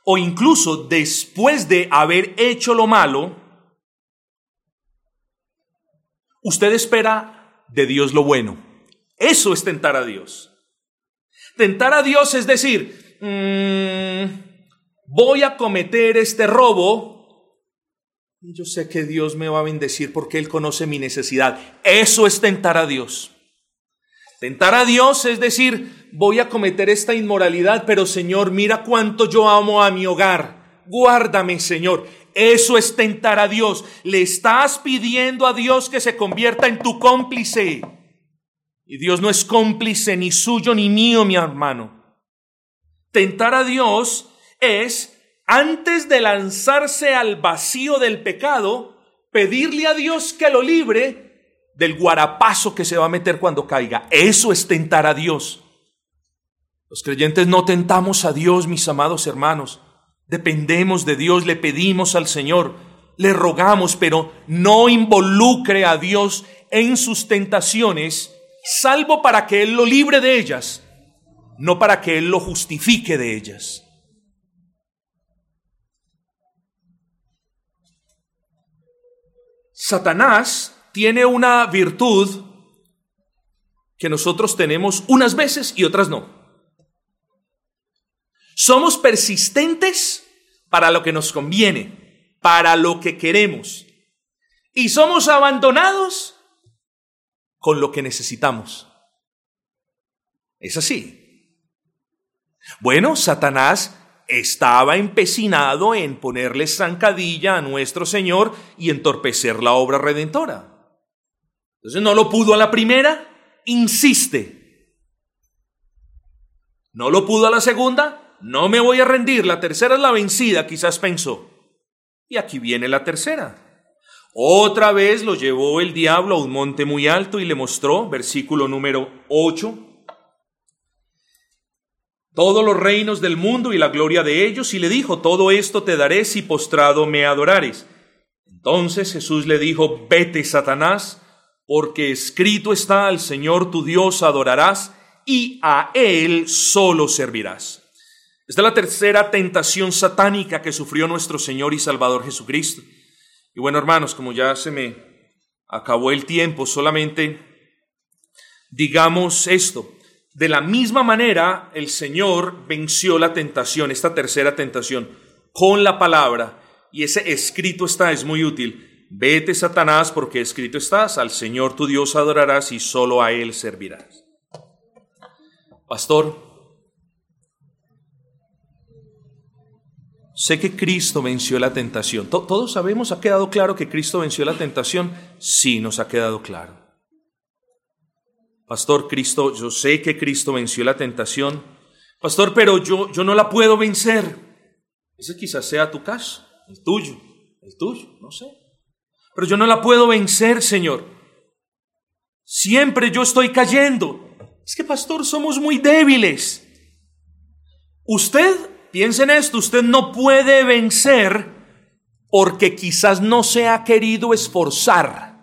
o incluso después de haber hecho lo malo, usted espera de Dios lo bueno. Eso es tentar a Dios. Tentar a Dios es decir, mm, voy a cometer este robo. Yo sé que Dios me va a bendecir porque Él conoce mi necesidad. Eso es tentar a Dios. Tentar a Dios es decir, voy a cometer esta inmoralidad, pero Señor, mira cuánto yo amo a mi hogar. Guárdame, Señor. Eso es tentar a Dios. Le estás pidiendo a Dios que se convierta en tu cómplice. Y Dios no es cómplice ni suyo ni mío, mi hermano. Tentar a Dios es, antes de lanzarse al vacío del pecado, pedirle a Dios que lo libre del guarapazo que se va a meter cuando caiga. Eso es tentar a Dios. Los creyentes no tentamos a Dios, mis amados hermanos. Dependemos de Dios, le pedimos al Señor, le rogamos, pero no involucre a Dios en sus tentaciones, salvo para que Él lo libre de ellas, no para que Él lo justifique de ellas. Satanás tiene una virtud que nosotros tenemos unas veces y otras no. Somos persistentes para lo que nos conviene, para lo que queremos. Y somos abandonados con lo que necesitamos. Es así. Bueno, Satanás estaba empecinado en ponerle zancadilla a nuestro Señor y entorpecer la obra redentora. Entonces no lo pudo a la primera, insiste. No lo pudo a la segunda, no me voy a rendir, la tercera es la vencida, quizás pensó. Y aquí viene la tercera. Otra vez lo llevó el diablo a un monte muy alto y le mostró, versículo número 8, todos los reinos del mundo y la gloria de ellos, y le dijo, todo esto te daré si postrado me adorares. Entonces Jesús le dijo, vete, Satanás, porque escrito está, al Señor tu Dios adorarás, y a Él solo servirás. Esta es la tercera tentación satánica que sufrió nuestro Señor y Salvador Jesucristo. Y bueno, hermanos, como ya se me acabó el tiempo, solamente digamos esto. De la misma manera, el Señor venció la tentación, esta tercera tentación, con la palabra. Y ese escrito está, es muy útil. Vete, Satanás, porque escrito estás, al Señor tu Dios adorarás y solo a Él servirás. Pastor, sé que Cristo venció la tentación. Todos sabemos, ¿ha quedado claro que Cristo venció la tentación? Sí, nos ha quedado claro. Pastor Cristo, yo sé que Cristo venció la tentación. Pastor, pero yo, yo no la puedo vencer. Ese quizás sea tu caso, el tuyo, el tuyo, no sé. Pero yo no la puedo vencer, Señor. Siempre yo estoy cayendo. Es que, pastor, somos muy débiles. Usted, piense en esto, usted no puede vencer porque quizás no se ha querido esforzar.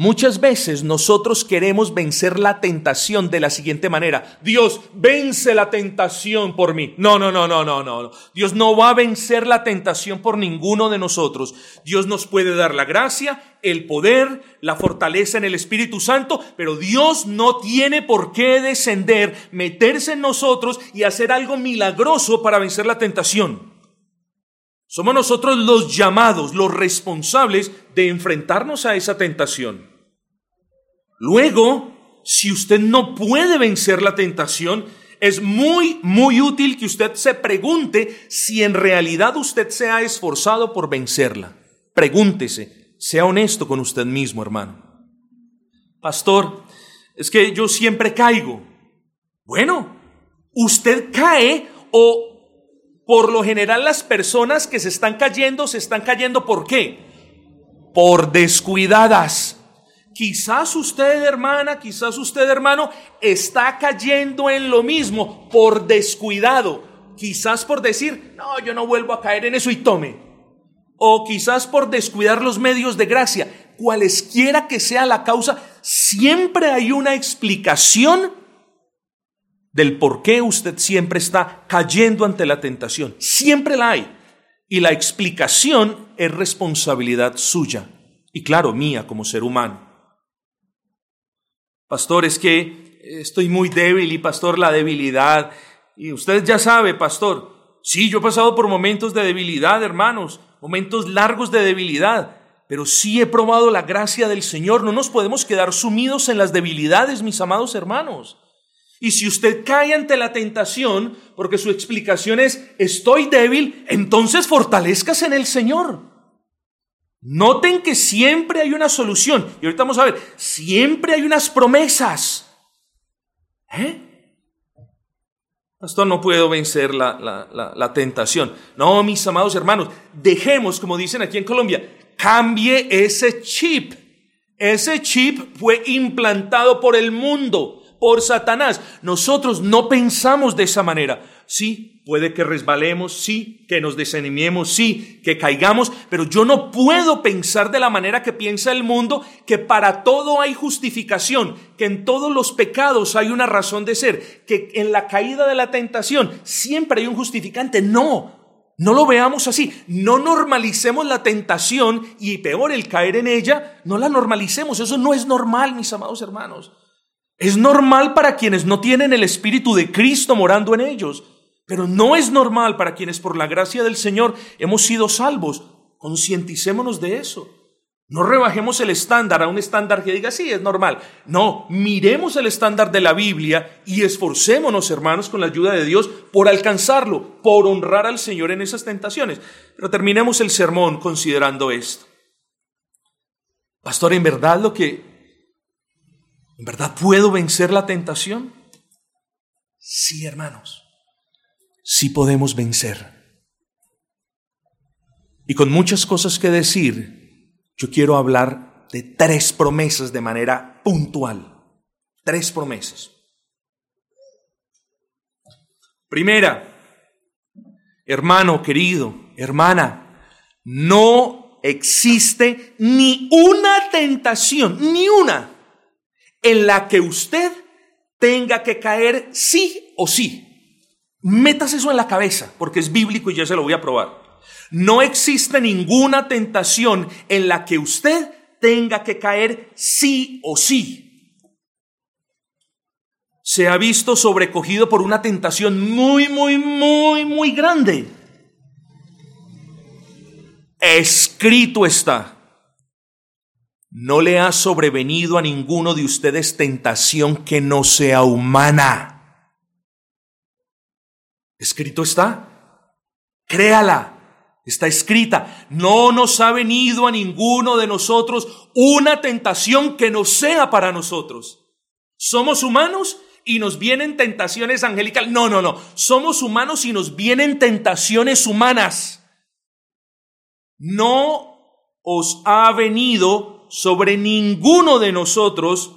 Muchas veces nosotros queremos vencer la tentación de la siguiente manera. Dios, vence la tentación por mí. No, no, no, no, no, no. Dios no va a vencer la tentación por ninguno de nosotros. Dios nos puede dar la gracia, el poder, la fortaleza en el Espíritu Santo, pero Dios no tiene por qué descender, meterse en nosotros y hacer algo milagroso para vencer la tentación. Somos nosotros los llamados, los responsables de enfrentarnos a esa tentación. Luego, si usted no puede vencer la tentación, es muy, muy útil que usted se pregunte si en realidad usted se ha esforzado por vencerla. Pregúntese, sea honesto con usted mismo, hermano. Pastor, es que yo siempre caigo. Bueno, usted cae o por lo general las personas que se están cayendo, se están cayendo ¿por qué? Por descuidadas. Quizás usted, hermana, quizás usted, hermano, está cayendo en lo mismo por descuidado. Quizás por decir, no, yo no vuelvo a caer en eso y tome. O quizás por descuidar los medios de gracia. Cualesquiera que sea la causa, siempre hay una explicación del por qué usted siempre está cayendo ante la tentación. Siempre la hay. Y la explicación es responsabilidad suya y claro, mía como ser humano. Pastor, es que estoy muy débil y pastor, la debilidad. Y usted ya sabe, pastor, sí, yo he pasado por momentos de debilidad, hermanos, momentos largos de debilidad, pero sí he probado la gracia del Señor. No nos podemos quedar sumidos en las debilidades, mis amados hermanos. Y si usted cae ante la tentación, porque su explicación es, estoy débil, entonces fortalezcas en el Señor. Noten que siempre hay una solución. Y ahorita vamos a ver, siempre hay unas promesas. ¿Eh? No puedo vencer la, la, la, tentación. No, mis amados hermanos, dejemos, como dicen aquí en Colombia, cambie ese chip. Ese chip fue implantado por el mundo por Satanás. Nosotros no pensamos de esa manera. Sí, puede que resbalemos, sí, que nos desanimemos, sí, que caigamos, pero yo no puedo pensar de la manera que piensa el mundo, que para todo hay justificación, que en todos los pecados hay una razón de ser, que en la caída de la tentación siempre hay un justificante. No, no lo veamos así. No normalicemos la tentación y peor el caer en ella, no la normalicemos. Eso no es normal, mis amados hermanos. Es normal para quienes no tienen el Espíritu de Cristo morando en ellos, pero no es normal para quienes por la gracia del Señor hemos sido salvos. Concienticémonos de eso. No rebajemos el estándar a un estándar que diga, sí, es normal. No, miremos el estándar de la Biblia y esforcémonos, hermanos, con la ayuda de Dios por alcanzarlo, por honrar al Señor en esas tentaciones. Pero terminemos el sermón considerando esto. Pastor, en verdad lo que ¿En verdad puedo vencer la tentación? Sí, hermanos. Sí podemos vencer. Y con muchas cosas que decir, yo quiero hablar de tres promesas de manera puntual. Tres promesas. Primera, hermano querido, hermana, no existe ni una tentación, ni una, en la que usted tenga que caer sí o sí. Metas eso en la cabeza, porque es bíblico y ya se lo voy a probar. No existe ninguna tentación en la que usted tenga que caer sí o sí. Se ha visto sobrecogido por una tentación muy, muy, muy, muy grande. Escrito está. No le ha sobrevenido a ninguno de ustedes tentación que no sea humana. Escrito está. Créala. Está escrita. No nos ha venido a ninguno de nosotros una tentación que no sea para nosotros. Somos humanos y nos vienen tentaciones angelicales. No, no, no. Somos humanos y nos vienen tentaciones humanas. No os ha venido sobre ninguno de nosotros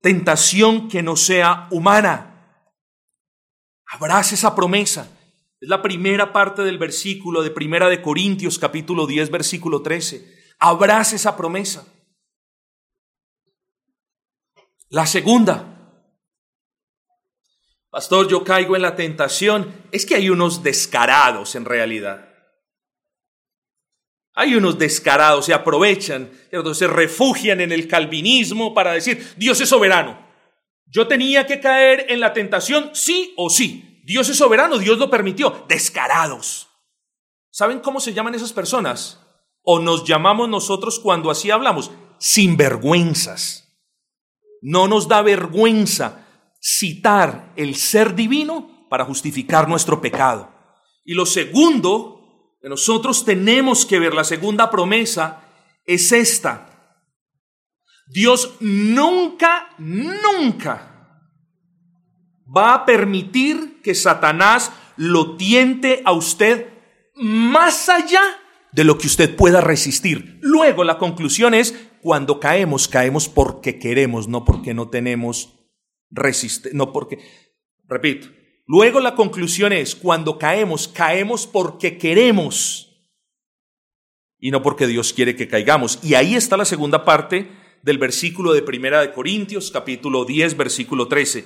tentación que no sea humana. Abraza esa promesa. Es la primera parte del versículo de Primera de Corintios capítulo 10 versículo 13. Abraza esa promesa. La segunda. Pastor, yo caigo en la tentación. Es que hay unos descarados en realidad. Hay unos descarados, se aprovechan, se refugian en el calvinismo para decir, Dios es soberano. Yo tenía que caer en la tentación sí o sí. Dios es soberano, Dios lo permitió. Descarados. ¿Saben cómo se llaman esas personas? O nos llamamos nosotros cuando así hablamos, sinvergüenzas. No nos da vergüenza citar el ser divino para justificar nuestro pecado. Y lo segundo nosotros tenemos que ver, la segunda promesa es esta. Dios nunca, nunca va a permitir que Satanás lo tiente a usted más allá de lo que usted pueda resistir. Luego la conclusión es, cuando caemos, caemos porque queremos, no porque no tenemos resistencia, no porque, repito, Luego la conclusión es, cuando caemos, caemos porque queremos y no porque Dios quiere que caigamos. Y ahí está la segunda parte del versículo de Primera de Corintios, capítulo 10, versículo 13.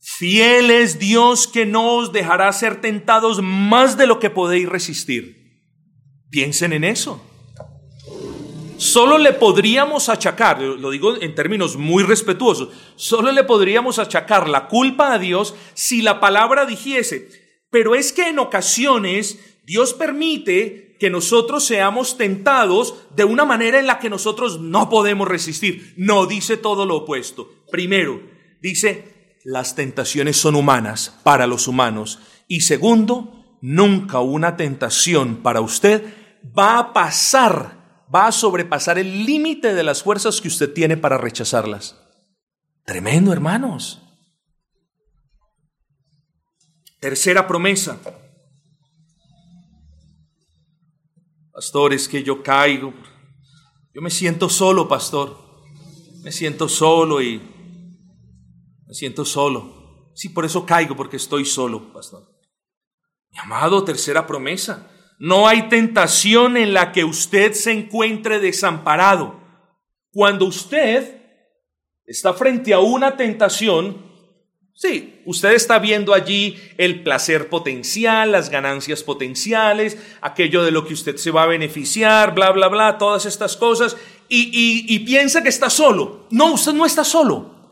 Fiel es Dios que no os dejará ser tentados más de lo que podéis resistir. Piensen en eso. Solo le podríamos achacar, lo digo en términos muy respetuosos, solo le podríamos achacar la culpa a Dios si la palabra dijese, pero es que en ocasiones Dios permite que nosotros seamos tentados de una manera en la que nosotros no podemos resistir. No, dice todo lo opuesto. Primero, dice, las tentaciones son humanas para los humanos. Y segundo, nunca una tentación para usted va a pasar va a sobrepasar el límite de las fuerzas que usted tiene para rechazarlas. Tremendo, hermanos. Tercera promesa. Pastor, es que yo caigo. Yo me siento solo, pastor. Me siento solo y me siento solo. Sí, por eso caigo, porque estoy solo, pastor. Mi amado, tercera promesa. No hay tentación en la que usted se encuentre desamparado. Cuando usted está frente a una tentación, sí, usted está viendo allí el placer potencial, las ganancias potenciales, aquello de lo que usted se va a beneficiar, bla, bla, bla, todas estas cosas, y, piensa que está solo. No, usted no está solo.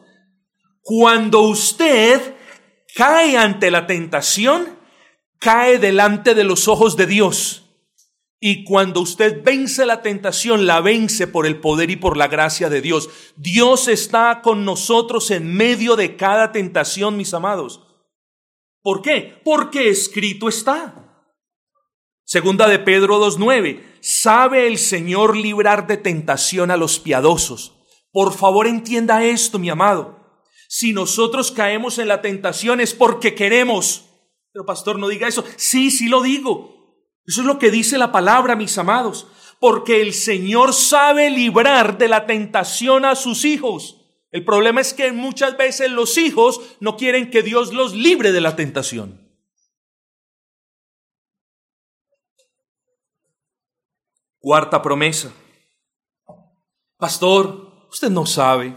Cuando usted cae ante la tentación, cae delante de los ojos de Dios. Y cuando usted vence la tentación, la vence por el poder y por la gracia de Dios. Dios está con nosotros en medio de cada tentación, mis amados. ¿Por qué? Porque escrito está. Segunda de Pedro 2.9. ¿Sabe el Señor librar de tentación a los piadosos? Por favor entienda esto, mi amado. Si nosotros caemos en la tentación es porque queremos. Pero pastor, no diga eso. Sí, sí lo digo. Eso es lo que dice la palabra, mis amados. porque el Señor sabe librar de la tentación a sus hijos. El problema es que muchas veces los hijos no quieren que Dios los libre de la tentación. Cuarta promesa. Pastor, usted no sabe.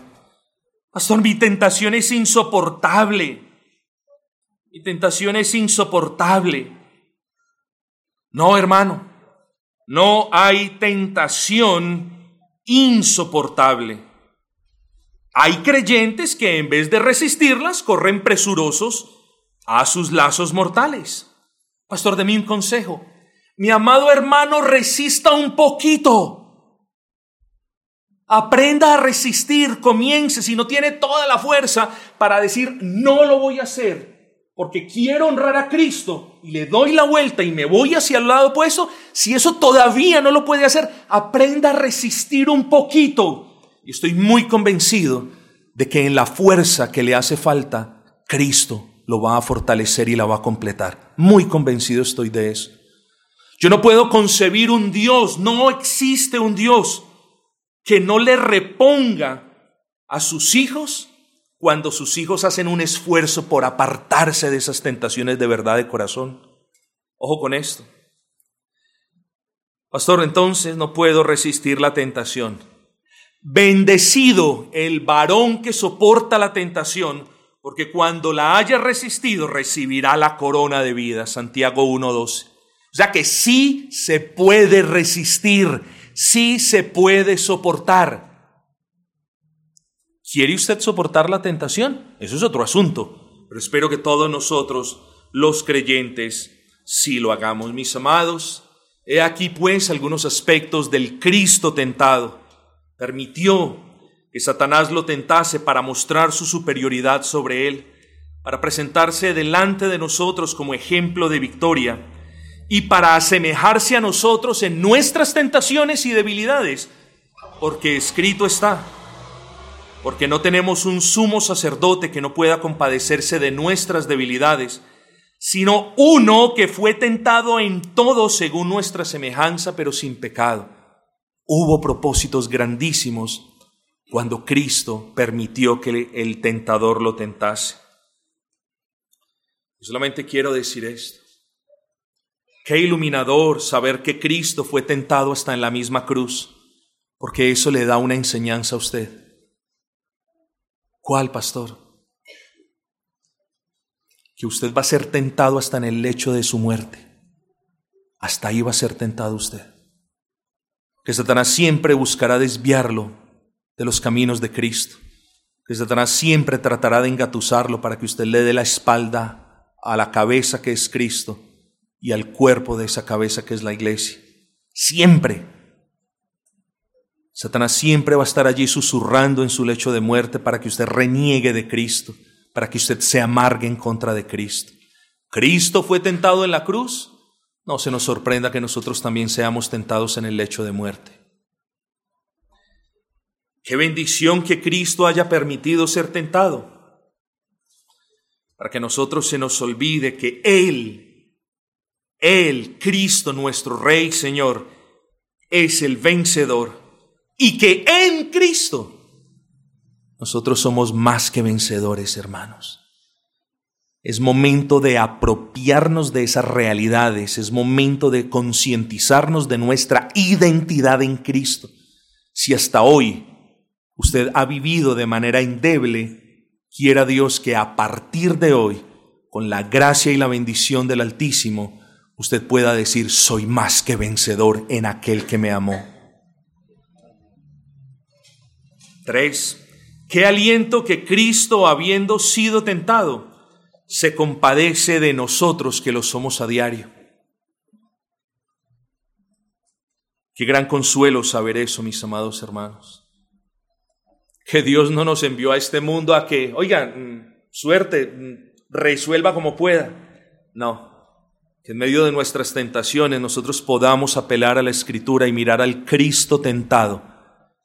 Pastor, mi tentación es insoportable. Mi tentación es insoportable. No, hermano, no hay tentación insoportable. Hay creyentes que en vez de resistirlas corren presurosos a sus lazos mortales. Pastor, de mí un consejo. Mi amado hermano, resista un poquito. Aprenda a resistir, comience, si no tiene toda la fuerza para decir, no lo voy a hacer, porque quiero honrar a Cristo y le doy la vuelta y me voy hacia el lado opuesto, si eso todavía no lo puede hacer, aprenda a resistir un poquito. Y estoy muy convencido de que en la fuerza que le hace falta, Cristo lo va a fortalecer y la va a completar. Muy convencido estoy de eso. Yo no puedo concebir un Dios, no existe un Dios que no le reponga a sus hijos cuando sus hijos hacen un esfuerzo por apartarse de esas tentaciones de verdad de corazón. Ojo con esto. Pastor, entonces no puedo resistir la tentación. Bendecido el varón que soporta la tentación, porque cuando la haya resistido recibirá la corona de vida. Santiago 1.12. O sea que sí se puede resistir sí se puede soportar. ¿Quiere usted soportar la tentación? Eso es otro asunto, pero espero que todos nosotros, los creyentes, sí lo hagamos, mis amados. He aquí pues algunos aspectos del Cristo tentado. Permitió que Satanás lo tentase para mostrar su superioridad sobre él, para presentarse delante de nosotros como ejemplo de victoria y para asemejarse a nosotros en nuestras tentaciones y debilidades, porque escrito está, porque no tenemos un sumo sacerdote que no pueda compadecerse de nuestras debilidades, sino uno que fue tentado en todo según nuestra semejanza, pero sin pecado. Hubo propósitos grandísimos cuando Cristo permitió que el tentador lo tentase. solamente quiero decir esto. Qué iluminador saber que Cristo fue tentado hasta en la misma cruz, porque eso le da una enseñanza a usted. ¿Cuál, pastor? Que usted va a ser tentado hasta en el lecho de su muerte. Hasta ahí va a ser tentado usted. Que Satanás siempre buscará desviarlo de los caminos de Cristo. Que Satanás siempre tratará de engatusarlo para que usted le dé la espalda a la cabeza que es Cristo y al cuerpo de esa cabeza que es la iglesia. Siempre. Satanás siempre va a estar allí susurrando en su lecho de muerte para que usted reniegue de Cristo, para que usted se amargue en contra de Cristo. ¿Cristo fue tentado en la cruz? No se nos sorprenda que nosotros también seamos tentados en el lecho de muerte. Qué bendición que Cristo haya permitido ser tentado, para que nosotros se nos olvide que Él él, Cristo nuestro Rey Señor, es el vencedor y que en Cristo nosotros somos más que vencedores, hermanos. Es momento de apropiarnos de esas realidades, es momento de concientizarnos de nuestra identidad en Cristo. Si hasta hoy usted ha vivido de manera endeble, quiera Dios que a partir de hoy, con la gracia y la bendición del Altísimo, usted pueda decir, soy más que vencedor en aquel que me amó. Tres, qué aliento que Cristo, habiendo sido tentado, se compadece de nosotros que lo somos a diario. Qué gran consuelo saber eso, mis amados hermanos. Que Dios no nos envió a este mundo a que, oigan, mm, suerte, mm, resuelva como pueda. No, que en medio de nuestras tentaciones nosotros podamos apelar a la Escritura y mirar al Cristo tentado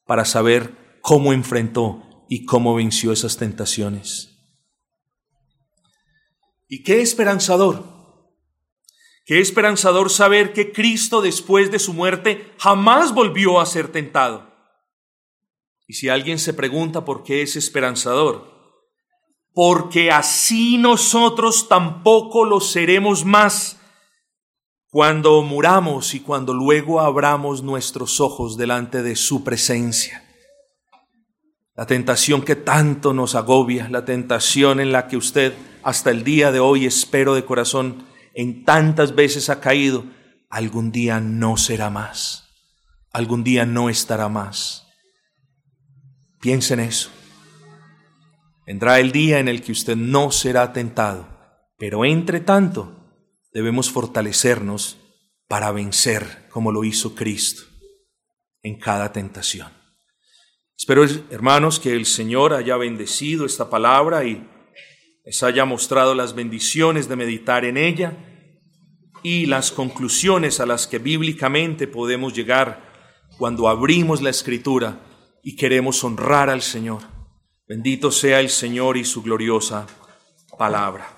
para saber cómo enfrentó y cómo venció esas tentaciones. Y qué esperanzador Qué esperanzador saber que Cristo después de su muerte jamás volvió a ser tentado. Y si alguien se pregunta por qué es esperanzador, porque así nosotros tampoco lo seremos más cuando muramos y cuando luego abramos nuestros ojos delante de su presencia. La tentación que tanto nos agobia, la tentación en la que usted hasta el día de hoy espero de corazón en tantas veces ha caído, algún día no será más, algún día no estará más. Piensa en eso. Vendrá el día en el que usted no será tentado, pero entre tanto debemos fortalecernos para vencer como lo hizo Cristo en cada tentación. Espero, hermanos, que el Señor haya bendecido esta palabra y les haya mostrado las bendiciones de meditar en ella y las conclusiones a las que bíblicamente podemos llegar cuando abrimos la escritura y queremos honrar al Señor. Bendito sea el Señor y su gloriosa palabra.